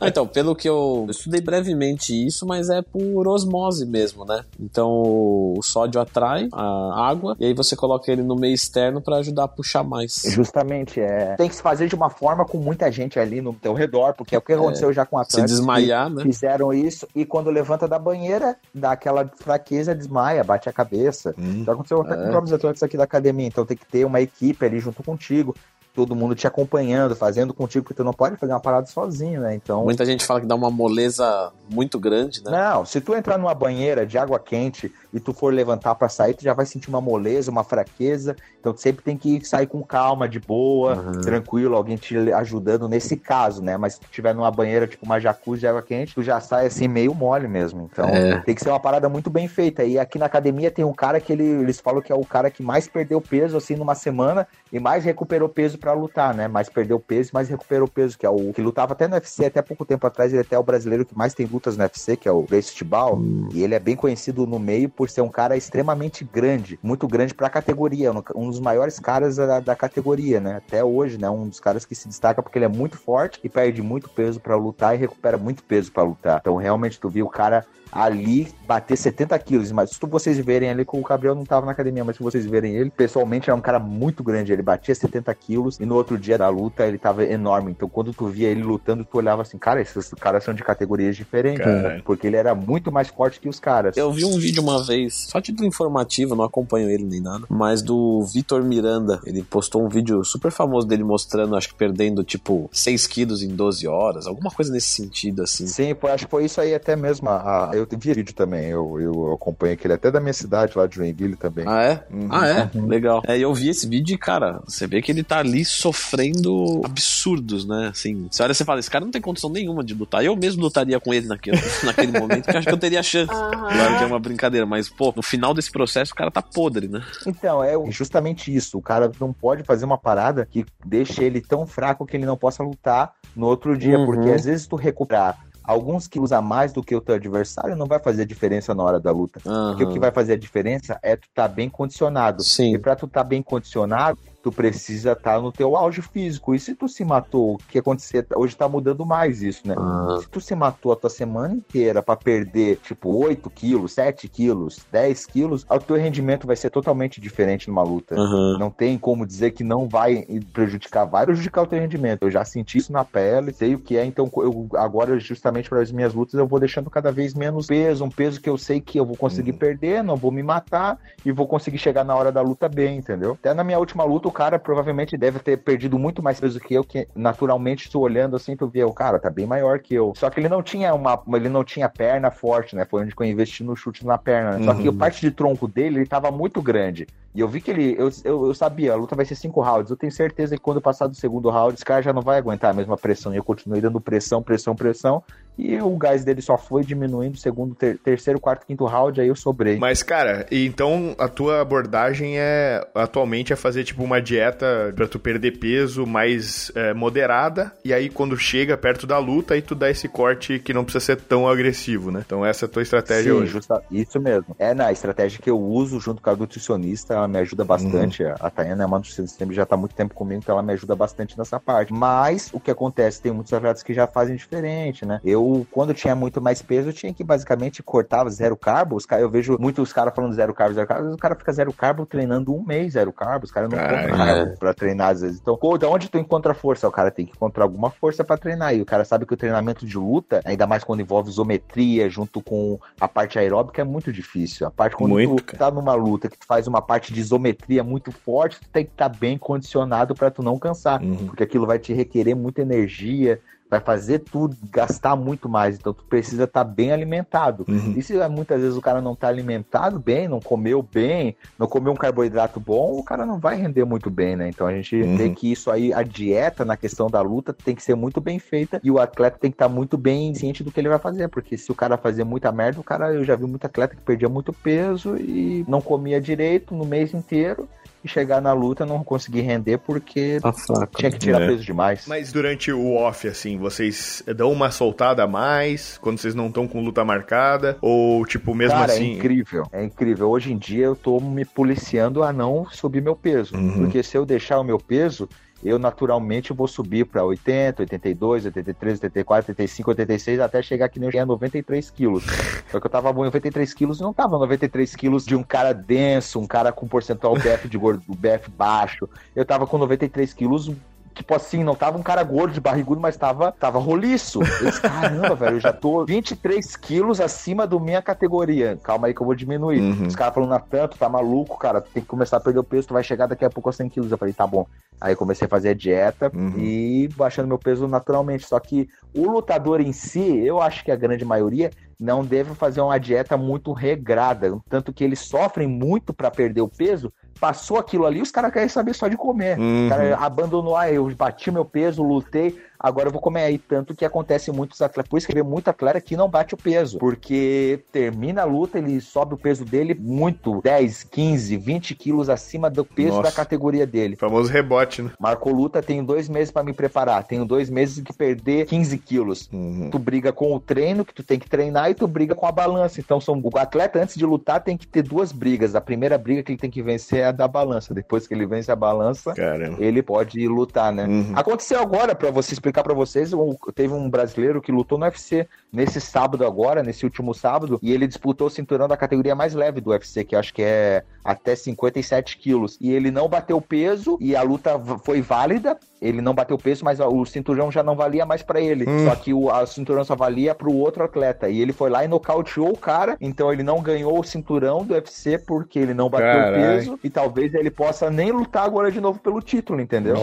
ah, então, pelo que eu, eu estudei brevemente isso, mas é por osmose mesmo, né? Então o sódio atrai a água e aí você coloca ele no meio externo para ajudar a puxar mais. Justamente, é. Tem que se fazer de uma forma com muita gente ali no teu redor, porque é o que aconteceu é. já com a Se desmaiar, né? Fizeram isso e quando levanta da banheira, dá aquela fraqueza, desmaia, bate a cabeça. Hum, já aconteceu até é. com os próprios atletas aqui da academia, então tem que ter uma equipe ali junto contigo todo mundo te acompanhando, fazendo contigo, porque tu não pode fazer uma parada sozinho, né? Então. Muita gente fala que dá uma moleza muito grande, né? Não, se tu entrar numa banheira de água quente e tu for levantar para sair, tu já vai sentir uma moleza, uma fraqueza. Então tu sempre tem que sair com calma, de boa, uhum. tranquilo, alguém te ajudando nesse caso, né? Mas se tu tiver numa banheira, tipo uma jacuzzi de água quente, tu já sai assim meio mole mesmo. Então é. tem que ser uma parada muito bem feita. E aqui na academia tem um cara que ele, eles falam que é o cara que mais perdeu peso assim numa semana e mais recuperou peso para lutar, né? Mais perdeu peso, mais recuperou peso, que é o que lutava até no UFC até pouco tempo atrás, ele é até é o brasileiro que mais tem lutas no UFC, que é o Grace Tibal, hum. e ele é bem conhecido no meio por ser um cara extremamente grande, muito grande para a categoria, um dos maiores caras da, da, categoria, né? Até hoje, né? Um dos caras que se destaca porque ele é muito forte e perde muito peso para lutar e recupera muito peso para lutar. Então, realmente, tu viu o cara ali bater 70 quilos. Mas se vocês verem ali, com o Gabriel não tava na academia, mas se vocês verem ele, pessoalmente era um cara muito grande. Ele batia 70 quilos e no outro dia da luta ele tava enorme. Então quando tu via ele lutando, tu olhava assim, cara, esses caras são de categorias diferentes. Né? Porque ele era muito mais forte que os caras. Eu vi um vídeo uma vez, só título informativo, não acompanho ele nem nada, mas do Vitor Miranda. Ele postou um vídeo super famoso dele mostrando, acho que perdendo tipo 6 quilos em 12 horas, alguma coisa nesse sentido assim. Sim, acho que foi isso aí até mesmo. A, a eu vi vídeo também, eu, eu acompanho aquele até da minha cidade, lá de Joinville também. Ah, é? Uhum. Ah, é? Uhum. Legal. É, eu vi esse vídeo e, cara, você vê que ele tá ali sofrendo absurdos, né? Assim, você olha e você fala, esse cara não tem condição nenhuma de lutar. Eu mesmo lutaria com ele naquele, naquele momento, porque acho que eu teria chance. Uhum. Claro que é uma brincadeira, mas, pô, no final desse processo o cara tá podre, né? Então, é justamente isso. O cara não pode fazer uma parada que deixe ele tão fraco que ele não possa lutar no outro dia, uhum. porque às vezes tu recuperar alguns quilos a mais do que o teu adversário não vai fazer diferença na hora da luta. Uhum. Porque o que vai fazer a diferença é tu estar tá bem condicionado. Sim. E para tu estar tá bem condicionado, tu precisa estar tá no teu auge físico. E se tu se matou, o que acontecer hoje tá mudando mais isso, né? Se tu se matou a tua semana inteira para perder, tipo, 8 quilos, 7 quilos, 10 quilos, o teu rendimento vai ser totalmente diferente numa luta. Uhum. Não tem como dizer que não vai prejudicar, vai prejudicar o teu rendimento. Eu já senti isso na pele, sei o que é, então eu agora, justamente para as minhas lutas, eu vou deixando cada vez menos peso, um peso que eu sei que eu vou conseguir uhum. perder, não vou me matar e vou conseguir chegar na hora da luta bem, entendeu? Até na minha última luta, o cara provavelmente deve ter perdido muito mais peso que eu, que naturalmente estou olhando assim, tu vê, o cara tá bem maior que eu. Só que ele não tinha uma, ele não tinha perna forte, né? Foi onde eu investi no chute na perna. Né? Só que a uhum. parte de tronco dele, ele tava muito grande. E eu vi que ele, eu, eu, eu, sabia, a luta vai ser cinco rounds. Eu tenho certeza que quando passar do segundo round, esse cara já não vai aguentar a mesma pressão. E eu continuei dando pressão, pressão, pressão. E o gás dele só foi diminuindo segundo, ter, terceiro, quarto, quinto round, aí eu sobrei. Mas, cara, então a tua abordagem é atualmente é fazer tipo uma dieta para tu perder peso mais é, moderada. E aí, quando chega perto da luta, aí tu dá esse corte que não precisa ser tão agressivo, né? Então essa é a tua estratégia Sim, hoje. Justa, isso mesmo. É na estratégia que eu uso junto com a nutricionista, ela me ajuda bastante. Uhum. A Tayana é uma nutricionista, já tá muito tempo comigo, então ela me ajuda bastante nessa parte. Mas o que acontece, tem muitos atletas que já fazem diferente, né? Eu quando tinha muito mais peso, eu tinha que basicamente cortar zero carbo. Os eu vejo muitos caras falando zero carbo, zero carbo. O cara fica zero carbo treinando um mês zero carbo. Os caras não compram carbo pra treinar às vezes. Então, de onde tu encontra força? O cara tem que encontrar alguma força para treinar. E o cara sabe que o treinamento de luta, ainda mais quando envolve isometria junto com a parte aeróbica, é muito difícil. A parte quando muito, tu tá numa luta que tu faz uma parte de isometria muito forte, tu tem que estar tá bem condicionado para tu não cansar. Uhum. Porque aquilo vai te requerer muita energia, vai fazer tu gastar muito mais. Então tu precisa estar tá bem alimentado. Uhum. E se muitas vezes o cara não está alimentado bem, não comeu bem, não comeu um carboidrato bom, o cara não vai render muito bem, né? Então a gente uhum. vê que isso aí, a dieta na questão da luta tem que ser muito bem feita e o atleta tem que estar tá muito bem ciente do que ele vai fazer, porque se o cara fazer muita merda, o cara, eu já vi muito atleta que perdia muito peso e não comia direito no mês inteiro e chegar na luta não conseguir render porque tá tinha que tirar é. peso demais. Mas durante o off, assim, vocês dão uma soltada a mais quando vocês não estão com luta marcada? Ou, tipo, mesmo Cara, é assim. É incrível, é incrível. Hoje em dia eu tô me policiando a não subir meu peso. Uhum. Porque se eu deixar o meu peso, eu naturalmente vou subir para 80, 82, 83, 84, 85, 86, até chegar aqui nem 93 quilos. Só que eu tava bom em 93 quilos e não tava 93 quilos de um cara denso, um cara com percentual BF de gordo, BF baixo. Eu tava com 93 quilos tipo assim, não tava um cara gordo de barrigudo, mas tava, tava roliço. Eu caramba, velho, eu já tô 23 quilos acima da minha categoria. Calma aí que eu vou diminuir. Uhum. Os caras falando, Natan, tu tá maluco, cara, tu tem que começar a perder o peso, tu vai chegar daqui a pouco a 100 quilos. Eu falei, tá bom. Aí comecei a fazer a dieta uhum. e baixando meu peso naturalmente. Só que o lutador em si, eu acho que a grande maioria não deve fazer uma dieta muito regrada, tanto que eles sofrem muito para perder o peso, passou aquilo ali, os caras querem saber só de comer. Uhum. O cara abandonou, ah, eu bati meu peso, lutei, agora eu vou comer aí. Tanto que acontece muitos atletas, por isso que vê muito atleta que não bate o peso, porque termina a luta, ele sobe o peso dele muito, 10, 15, 20 quilos acima do peso Nossa. da categoria dele. famoso rebote, né? Marcou luta, tenho dois meses para me preparar, tenho dois meses que perder 15 quilos. Uhum. Tu briga com o treino, que tu tem que treinar, e tu briga com a balança. Então, são, o atleta, antes de lutar, tem que ter duas brigas. A primeira briga que ele tem que vencer é a da balança. Depois que ele vence a balança, Caramba. ele pode lutar, né? Uhum. Aconteceu agora, para você explicar para vocês, teve um brasileiro que lutou no UFC nesse sábado agora, nesse último sábado, e ele disputou o cinturão da categoria mais leve do UFC, que acho que é até 57 quilos. E ele não bateu peso e a luta foi válida. Ele não bateu peso, mas o cinturão já não valia mais para ele. Hum. Só que o a cinturão só valia pro outro atleta. E ele foi lá e nocauteou o cara. Então ele não ganhou o cinturão do UFC porque ele não bateu Carai. peso. E talvez ele possa nem lutar agora de novo pelo título, entendeu?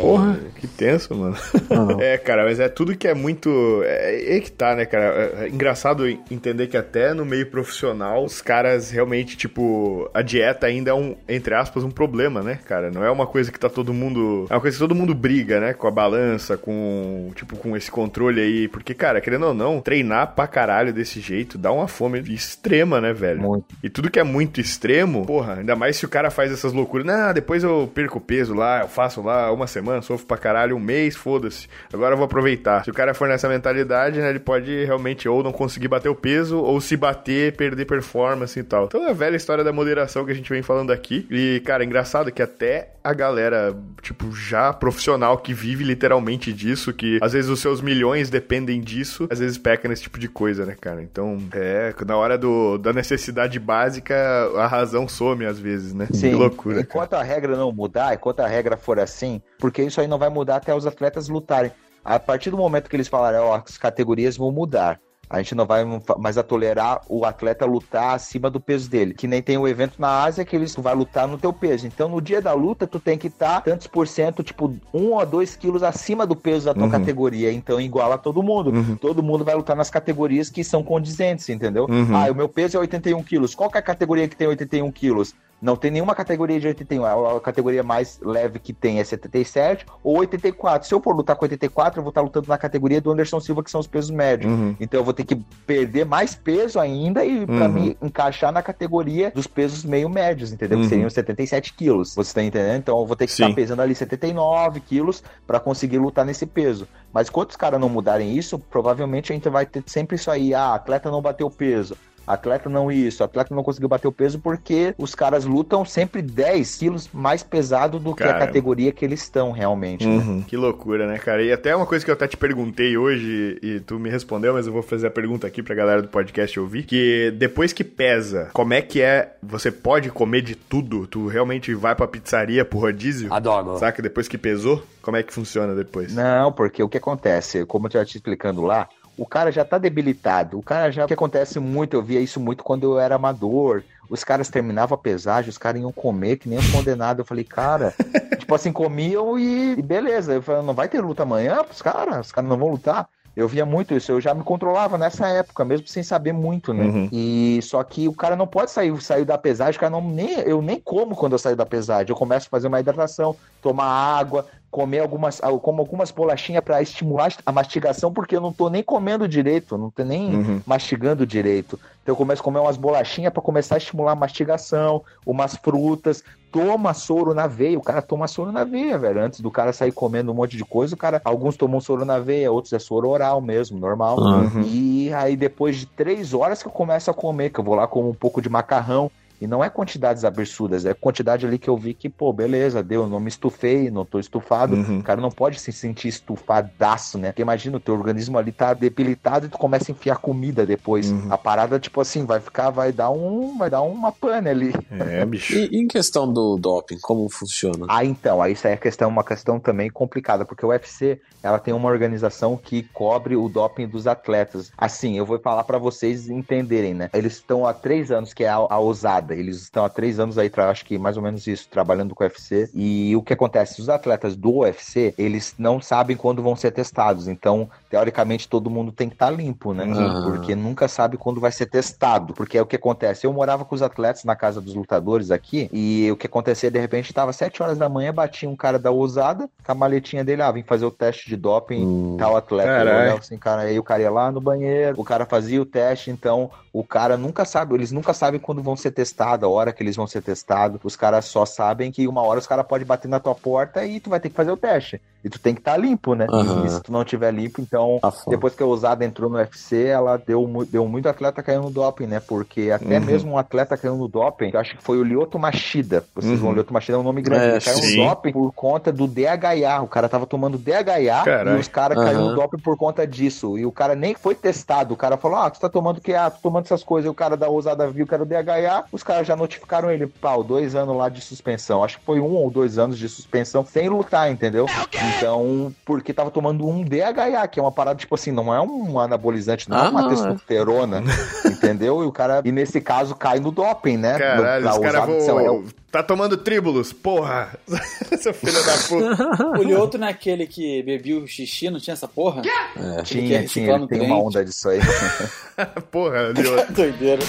Porra, que tenso, mano. é, cara, mas é tudo que é muito. É, é que tá, né, cara? É, é engraçado entender que até no meio profissional os caras realmente, tipo, a dieta ainda é um, entre aspas, um problema, né, cara? Não é uma coisa que tá todo mundo. É uma coisa que todo mundo briga, né? Com a balança, com. Tipo, com esse controle aí. Porque, cara, querendo ou não, treinar pra caralho desse jeito dá uma fome extrema, né, velho? Muito. E tudo que é muito extremo, porra, ainda mais se o cara faz essas loucuras. Não, depois eu perco peso lá, eu faço lá uma semana, sofro pra caralho, um mês, foda-se. Agora eu vou aproveitar. Se o cara for nessa mentalidade, né, ele pode realmente ou não conseguir bater o peso, ou se bater, perder performance e tal. Então é a velha história da moderação que a gente vem falando aqui. E, cara, é engraçado que até a galera, tipo, já profissional que vive literalmente disso, que às vezes os seus milhões dependem disso, às vezes peca nesse tipo de coisa, né, cara? Então, é, na hora do, da necessidade básica, a razão some às vezes, né? Sim. Que loucura. Enquanto cara. a regra não mudar, enquanto a regra for assim, porque isso aí não vai mudar até os atletas lutarem. A partir do momento que eles falarem, ó, as categorias vão mudar, a gente não vai mais a tolerar o atleta lutar acima do peso dele. Que nem tem o um evento na Ásia que eles vai lutar no teu peso. Então, no dia da luta, tu tem que estar tá tantos por cento, tipo, um ou dois quilos acima do peso da tua uhum. categoria. Então, igual a todo mundo. Uhum. Todo mundo vai lutar nas categorias que são condizentes, entendeu? Uhum. Ah, o meu peso é 81 quilos. Qual é a categoria que tem 81 quilos? Não tem nenhuma categoria de 81. A categoria mais leve que tem é 77 ou 84. Se eu for lutar com 84, eu vou estar lutando na categoria do Anderson Silva, que são os pesos médios. Uhum. Então eu vou ter que perder mais peso ainda e uhum. para me encaixar na categoria dos pesos meio médios, entendeu? Uhum. Que seriam 77 quilos. Você tá entendendo? Então eu vou ter que Sim. estar pesando ali 79 quilos para conseguir lutar nesse peso. Mas quando os caras não mudarem isso, provavelmente a gente vai ter sempre isso aí. Ah, atleta não bateu peso atleta não isso, atleta não conseguiu bater o peso porque os caras lutam sempre 10 quilos mais pesado do cara. que a categoria que eles estão realmente. Né? Uhum. Né? Que loucura, né, cara? E até uma coisa que eu até te perguntei hoje e tu me respondeu, mas eu vou fazer a pergunta aqui pra galera do podcast ouvir, que depois que pesa, como é que é? Você pode comer de tudo? Tu realmente vai pra pizzaria, pro rodízio? Adoro. Saca? Depois que pesou? Como é que funciona depois? Não, porque o que acontece, como eu já te explicando lá, o cara já tá debilitado. O cara já. O que acontece muito, eu via isso muito quando eu era amador, os caras terminavam a pesagem, os caras iam comer que nem um condenado. Eu falei, cara, tipo assim, comiam e, e beleza. Eu falei, não vai ter luta amanhã pros caras? Os caras não vão lutar? Eu via muito isso, eu já me controlava nessa época, mesmo sem saber muito, né? Uhum. E só que o cara não pode sair, sair da pesagem, o cara não nem eu nem como quando eu saio da pesagem. Eu começo a fazer uma hidratação, tomar água, comer algumas, como algumas bolachinhas para estimular a mastigação, porque eu não tô nem comendo direito, não tô nem uhum. mastigando direito. Então eu começo a comer umas bolachinhas para começar a estimular a mastigação, umas frutas, toma soro na veia, o cara toma soro na veia, velho. Antes do cara sair comendo um monte de coisa, o cara, alguns tomam soro na veia, outros é soro oral mesmo, normal. Uhum. E aí depois de três horas que eu começo a comer, que eu vou lá com um pouco de macarrão, e não é quantidades absurdas, é quantidade ali que eu vi que, pô, beleza, deu, não me estufei, não tô estufado. Uhum. O cara não pode se sentir estufadaço, né? Porque imagina, o teu organismo ali tá debilitado e tu começa a enfiar comida depois. Uhum. A parada, tipo assim, vai ficar, vai dar um, vai dar uma pane ali. É, bicho. E, e em questão do doping, como funciona? Ah, então, aí isso aí é questão, uma questão também complicada, porque o UFC, ela tem uma organização que cobre o doping dos atletas. Assim, eu vou falar para vocês entenderem, né? Eles estão há três anos, que é a, a OSADA, eles estão há três anos aí, acho que mais ou menos isso, trabalhando com o UFC. E o que acontece? Os atletas do UFC, eles não sabem quando vão ser testados. Então, teoricamente, todo mundo tem que estar tá limpo, né? Uhum. Porque nunca sabe quando vai ser testado. Porque é o que acontece. Eu morava com os atletas na casa dos lutadores aqui, e o que acontecia, de repente, estava sete horas da manhã, batia um cara da ousada, com a maletinha dele, ah, vim fazer o teste de doping, uhum. tal atleta. Eu olhava assim, cara, aí o cara ia lá no banheiro, o cara fazia o teste, então o cara nunca sabe, eles nunca sabem quando vão ser testados testado, a hora que eles vão ser testados. Os caras só sabem que uma hora os caras podem bater na tua porta e tu vai ter que fazer o teste. E tu tem que estar tá limpo, né? Uhum. E se tu não tiver limpo, então, tá depois que a Ousada entrou no UFC, ela deu, deu muito atleta caindo no doping, né? Porque até uhum. mesmo um atleta caiu no doping, eu acho que foi o Lyoto Machida. Vocês uhum. vão, Lyoto Machida é um nome grande. É, ele caiu sim. no doping por conta do DHA. O cara tava tomando DHA Carai. e os caras uhum. caíram no doping por conta disso. E o cara nem foi testado. O cara falou: Ah, tu tá tomando que? Ah, tu tomando essas coisas. E o cara da Ousada viu que era o DHA. Os caras já notificaram ele, pau, dois anos lá de suspensão. Acho que foi um ou dois anos de suspensão sem lutar, entendeu? É então, por porque tava tomando um DHA, que é uma parada, tipo assim, não é um anabolizante, não é ah, é uma não, testosterona, é. entendeu? E o cara, e nesse caso, cai no doping, né? Caralho, no, os caras vão... Tá tomando tríbulos, porra! Seu filho da puta. o Lioto naquele que bebia o xixi, não tinha essa porra? É, tinha, tinha, tem uma onda disso aí. porra, Lioto. Doideira.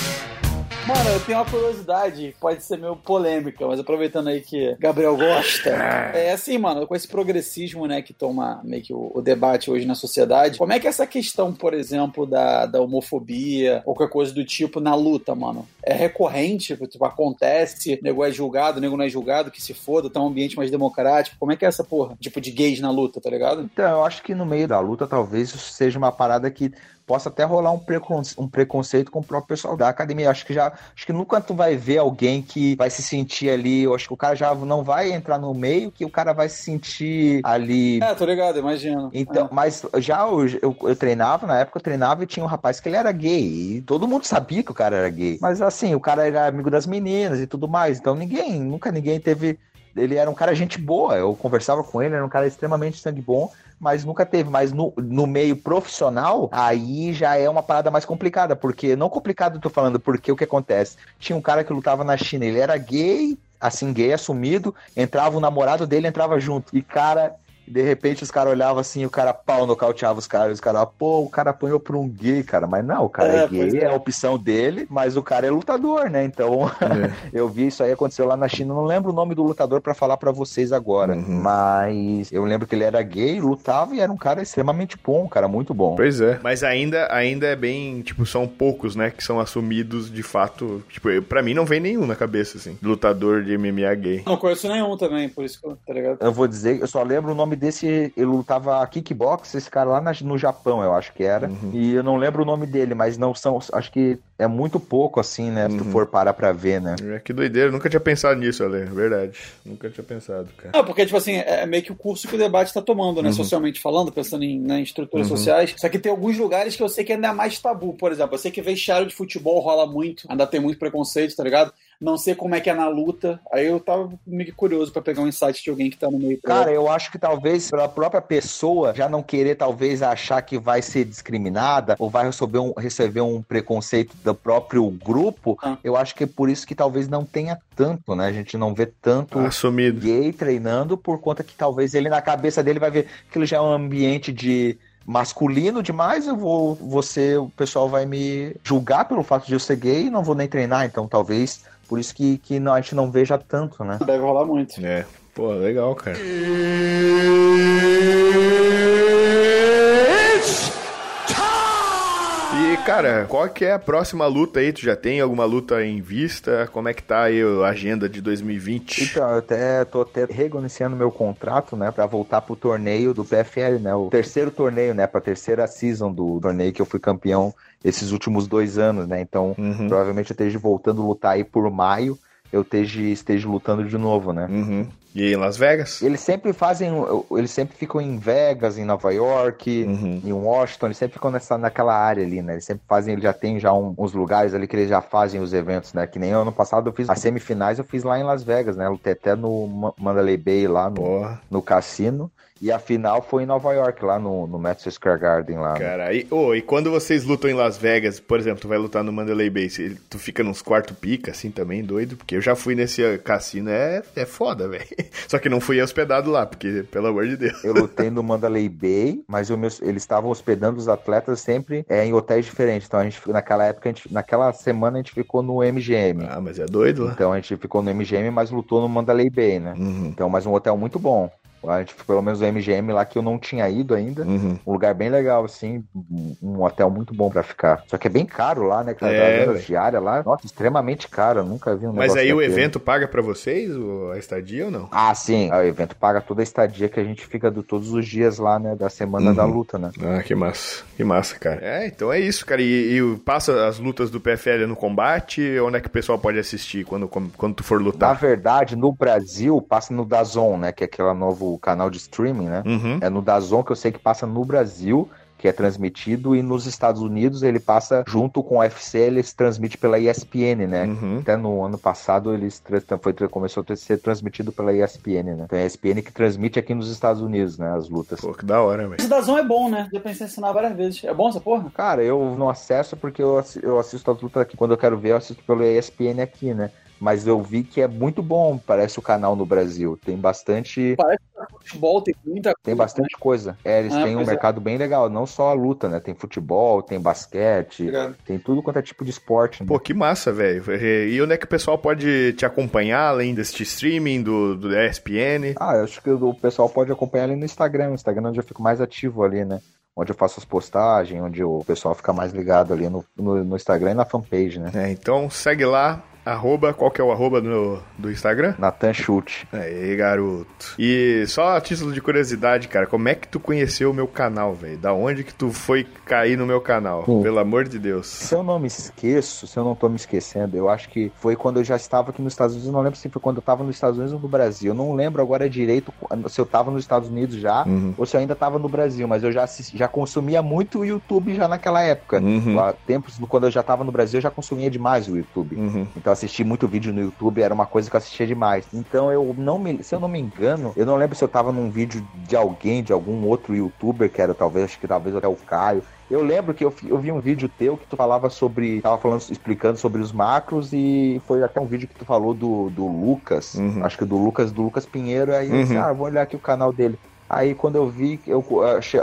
Mano, eu tenho uma curiosidade, pode ser meio polêmica, mas aproveitando aí que Gabriel gosta. É assim, mano, com esse progressismo, né, que toma meio que o, o debate hoje na sociedade, como é que essa questão, por exemplo, da, da homofobia, ou qualquer coisa do tipo na luta, mano, é recorrente? Tipo, acontece, nego é julgado, nego não é julgado, que se foda, tá um ambiente mais democrático. Como é que é essa porra? Tipo de gays na luta, tá ligado? Então, eu acho que no meio da luta talvez isso seja uma parada que possa até rolar um, preconce um preconceito com o próprio pessoal da academia. Acho que já, acho que nunca tu vai ver alguém que vai se sentir ali, eu acho que o cara já não vai entrar no meio, que o cara vai se sentir ali. É, tô ligado, imagino. Então, é. mas já eu, eu, eu, treinava, na época eu treinava e tinha um rapaz que ele era gay, e todo mundo sabia que o cara era gay. Mas assim, o cara era amigo das meninas e tudo mais, então ninguém, nunca ninguém teve ele era um cara gente boa, eu conversava com ele, era um cara extremamente sangue bom, mas nunca teve. Mas no, no meio profissional, aí já é uma parada mais complicada, porque não complicado eu tô falando, porque o que acontece? Tinha um cara que lutava na China, ele era gay, assim, gay assumido, entrava o namorado dele, entrava junto. E, cara, e de repente os caras olhavam assim, o cara pau nocauteava os caras, os caras, pô, o cara apanhou por um gay, cara. Mas não, o cara é, é gay, é. é. a opção dele, mas o cara é lutador, né? Então, é. eu vi isso aí aconteceu lá na China. Não lembro o nome do lutador para falar para vocês agora, uhum. mas eu lembro que ele era gay, lutava e era um cara extremamente bom, um cara muito bom. Pois é. Mas ainda, ainda é bem, tipo, são poucos, né, que são assumidos de fato. Tipo, para mim não vem nenhum na cabeça, assim, lutador de MMA gay. Não conheço nenhum também, por isso que, tá ligado? Eu vou dizer, eu só lembro o nome desse, ele lutava kickbox, esse cara lá no Japão, eu acho que era. Uhum. E eu não lembro o nome dele, mas não são, acho que é muito pouco assim, né? Uhum. Se tu for parar pra ver, né? É, que doideira, nunca tinha pensado nisso, Ale, verdade. Nunca tinha pensado, cara. Não, porque, tipo assim, é meio que o curso que o debate tá tomando, né? Uhum. Socialmente falando, pensando em, né, em estruturas uhum. sociais. Só que tem alguns lugares que eu sei que ainda é mais tabu, por exemplo. Eu sei que vestiário de futebol rola muito, ainda tem muito preconceito, tá ligado? Não sei como é que é na luta. Aí eu tava meio curioso para pegar um insight de alguém que tá no meio. Cara, eu acho que talvez pela própria pessoa já não querer, talvez, achar que vai ser discriminada ou vai receber um, receber um preconceito do próprio grupo, ah. eu acho que é por isso que talvez não tenha tanto, né? A gente não vê tanto Assumido. gay treinando por conta que talvez ele na cabeça dele vai ver que ele já é um ambiente de masculino demais, eu vou, você, o pessoal vai me julgar pelo fato de eu ser gay e não vou nem treinar, então talvez por isso que, que a gente não veja tanto, né? Deve rolar muito. É, pô, legal, cara. E, cara, qual que é a próxima luta aí? Tu já tem alguma luta em vista? Como é que tá aí a agenda de 2020? Então, eu até tô até renegociando meu contrato, né, para voltar pro torneio do PFL, né, o terceiro torneio, né, pra terceira season do torneio que eu fui campeão esses últimos dois anos, né, então uhum. provavelmente eu esteja voltando a lutar aí por maio, eu esteja, esteja lutando de novo, né. Uhum. E em Las Vegas? Eles sempre fazem. Eles sempre ficam em Vegas, em Nova York, uhum. em Washington, eles sempre ficam nessa, naquela área ali, né? Eles sempre fazem, eles já tem já um, uns lugares ali que eles já fazem os eventos, né? Que nem ano passado eu fiz as semifinais, eu fiz lá em Las Vegas, né? Lutei até no Mandalay Bay lá no, no cassino. E a final foi em Nova York, lá no, no Madison Square Garden lá. Né? Cara, e, oh, e quando vocês lutam em Las Vegas, por exemplo, tu vai lutar no Mandalay Bay, tu fica nos quarto pica, assim, também, doido? Porque eu já fui nesse cassino, é, é foda, velho. Só que não fui hospedado lá, porque, pelo amor de Deus. Eu lutei no Mandalay Bay, mas meu, eles estavam hospedando os atletas sempre é, em hotéis diferentes. Então a gente, naquela época, gente, naquela semana a gente ficou no MGM. Ah, mas é doido lá. Então a gente ficou no MGM, mas lutou no Mandalay Bay, né? Uhum. Então, mas um hotel muito bom. A gente, pelo menos o MGM lá que eu não tinha ido ainda. Uhum. Um lugar bem legal, assim. Um hotel muito bom para ficar. Só que é bem caro lá, né? Que é, a diária lá. Nossa, extremamente caro. Nunca vi um Mas aí o evento paga para vocês a estadia ou não? Ah, sim. O evento paga toda a estadia que a gente fica do, todos os dias lá, né? Da semana uhum. da luta, né? Ah, que massa. Que massa, cara. É, então é isso, cara. E, e passa as lutas do PFL no combate? Onde é que o pessoal pode assistir quando, quando tu for lutar? Na verdade, no Brasil, passa no Dazon, né? Que é aquela novo canal de streaming, né? Uhum. É no Dazon que eu sei que passa no Brasil que é transmitido, e nos Estados Unidos ele passa junto com o UFC, eles transmite pela ESPN, né? Uhum. Até no ano passado eles foi, começou a ser transmitido pela ESPN, né? Então é a ESPN que transmite aqui nos Estados Unidos, né? As lutas. Pô, que da hora, velho. Esse Dazon é bom, né? Já pensei em ensinar várias vezes. É bom essa porra? Cara, eu não acesso porque eu assisto, eu assisto as lutas aqui. Quando eu quero ver, eu assisto pelo ESPN aqui, né? Mas eu vi que é muito bom, parece o canal no Brasil. Tem bastante. Parece que futebol tem muita coisa. Tem bastante né? coisa. É, eles ah, têm um é. mercado é. bem legal, não só a luta, né? Tem futebol, tem basquete, Obrigado. tem tudo quanto é tipo de esporte. Né? Pô, que massa, velho. E onde é que o pessoal pode te acompanhar, além desse streaming, do, do ESPN? Ah, eu acho que o pessoal pode acompanhar ali no Instagram. No Instagram onde eu fico mais ativo ali, né? onde eu faço as postagens, onde o pessoal fica mais ligado ali no, no, no Instagram e na fanpage, né? É, então segue lá, Arroba, qual que é o arroba do, do Instagram? Natan Chute. Aí, garoto. E só a título de curiosidade, cara, como é que tu conheceu o meu canal, velho? Da onde que tu foi cair no meu canal? Sim. Pelo amor de Deus. Se eu não me esqueço, se eu não tô me esquecendo, eu acho que foi quando eu já estava aqui nos Estados Unidos, não lembro se foi quando eu tava nos Estados Unidos ou no Brasil. Eu não lembro agora direito se eu tava nos Estados Unidos já uhum. ou se eu ainda tava no Brasil, mas eu já, assisti, já consumia muito o YouTube já naquela época. Uhum. Há tempos, quando eu já tava no Brasil, eu já consumia demais o YouTube. Uhum. Então assistir muito vídeo no YouTube, era uma coisa que eu assistia demais. Então eu não me, se eu não me engano, eu não lembro se eu tava num vídeo de alguém, de algum outro youtuber, que era talvez, acho que talvez até o Caio. Eu lembro que eu, eu vi um vídeo teu que tu falava sobre. Tava falando, explicando sobre os macros e foi até um vídeo que tu falou do, do Lucas. Uhum. Acho que do Lucas, do Lucas Pinheiro. Aí uhum. eu disse, uhum. ah, vou olhar aqui o canal dele. Aí quando eu vi, eu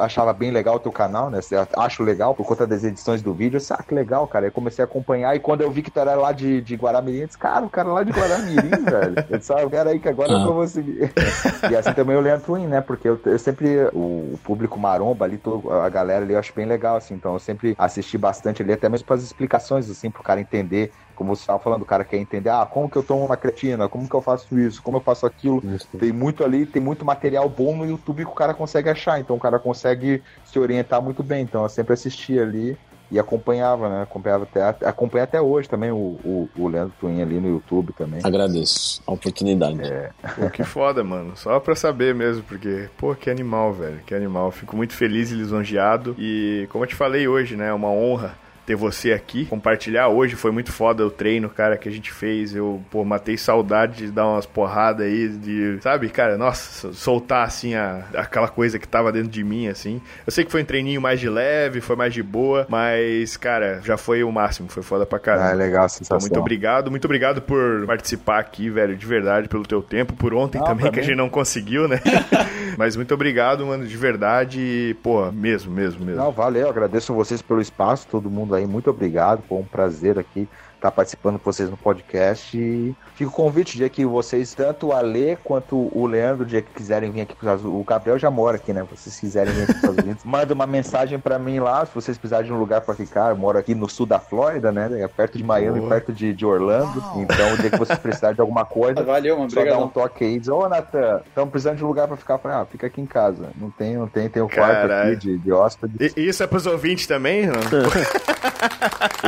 achava bem legal o teu canal, né? Acho legal por conta das edições do vídeo. Eu disse, ah, que legal, cara. Aí comecei a acompanhar e quando eu vi que tu era lá de, de Guaramirim, eu disse, cara, o cara lá de Guaramirim, velho. Eu disse, ah, pera aí que agora ah. eu vou seguir. e assim também o Leandro Twin, né? Porque eu, eu sempre, o, público maromba ali, todo, a galera ali, eu acho bem legal, assim. Então eu sempre assisti bastante ali, até mesmo para as explicações, assim, pro cara entender como você estava falando, o cara quer entender, ah, como que eu tomo uma cretina, como que eu faço isso, como eu faço aquilo. Isso. Tem muito ali, tem muito material bom no YouTube que o cara consegue achar, então o cara consegue se orientar muito bem. Então eu sempre assistia ali e acompanhava, né? Acompanhava até, acompanha até hoje também o, o, o Leandro Twin ali no YouTube também. Agradeço a oportunidade. É. Pô, que foda, mano. Só pra saber mesmo, porque, pô, que animal, velho. Que animal. Fico muito feliz e lisonjeado. E, como eu te falei hoje, né? É uma honra ter você aqui, compartilhar hoje. Foi muito foda o treino, cara, que a gente fez. Eu, pô, matei saudade de dar umas porradas aí, de, sabe, cara, nossa, soltar assim a, aquela coisa que tava dentro de mim, assim. Eu sei que foi um treininho mais de leve, foi mais de boa, mas, cara, já foi o máximo, foi foda pra caramba. Ah, legal, sensação. Então, muito obrigado, muito obrigado por participar aqui, velho, de verdade, pelo teu tempo, por ontem não, também, que a gente não conseguiu, né? mas muito obrigado, mano, de verdade, pô, mesmo, mesmo, mesmo. Não, valeu, agradeço vocês pelo espaço, todo mundo aí, muito obrigado, foi um prazer aqui estar participando com vocês no podcast. E fica o convite, dia que vocês, tanto o Alê quanto o Leandro, dia que quiserem vir aqui para O Gabriel já mora aqui, né? Vocês quiserem vir aqui para os Estados Unidos, manda uma mensagem para mim lá, se vocês precisarem de um lugar para ficar. Eu moro aqui no sul da Flórida, né? É perto de Miami, Boa. perto de, de Orlando. Então, o dia que vocês precisarem de alguma coisa, Valeu, mano. só Obrigado. dá um toque aí. Diz, ô, Natan, estamos precisando de um lugar para ficar. Falei, ah, fica aqui em casa. Não tem, não tem, tem um quarto aqui de, de hóspede. E, isso é pros ouvintes também?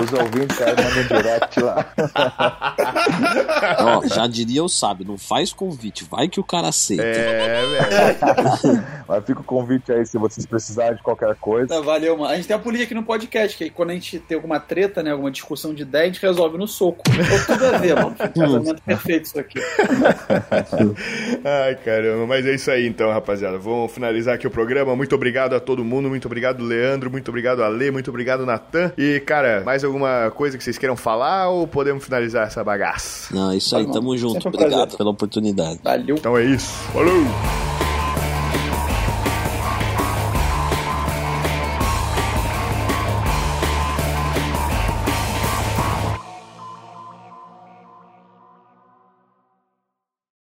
Os ouvintes, cara, mandam direct lá. Ó, já diria o sábio, não faz convite, vai que o cara aceita. É, velho. Mas fica o convite aí se vocês precisarem de qualquer coisa. Tá, valeu, mano. A gente tem a política aqui no podcast, que aí quando a gente tem alguma treta, né, alguma discussão de ideia, a gente resolve no soco. Então, tudo a ver, mano. casamento perfeito isso aqui. Ai, caramba. Mas é isso aí então, rapaziada. Vamos finalizar aqui o programa. Muito obrigado a todo mundo. Muito obrigado, Leandro. Muito obrigado, Ale. Muito obrigado, Natan. E, cara, mais alguma coisa que vocês queiram falar ou podemos finalizar essa bagaça? Não, é isso aí. Tamo junto. Obrigado pela oportunidade. Valeu. Então é isso. Falou!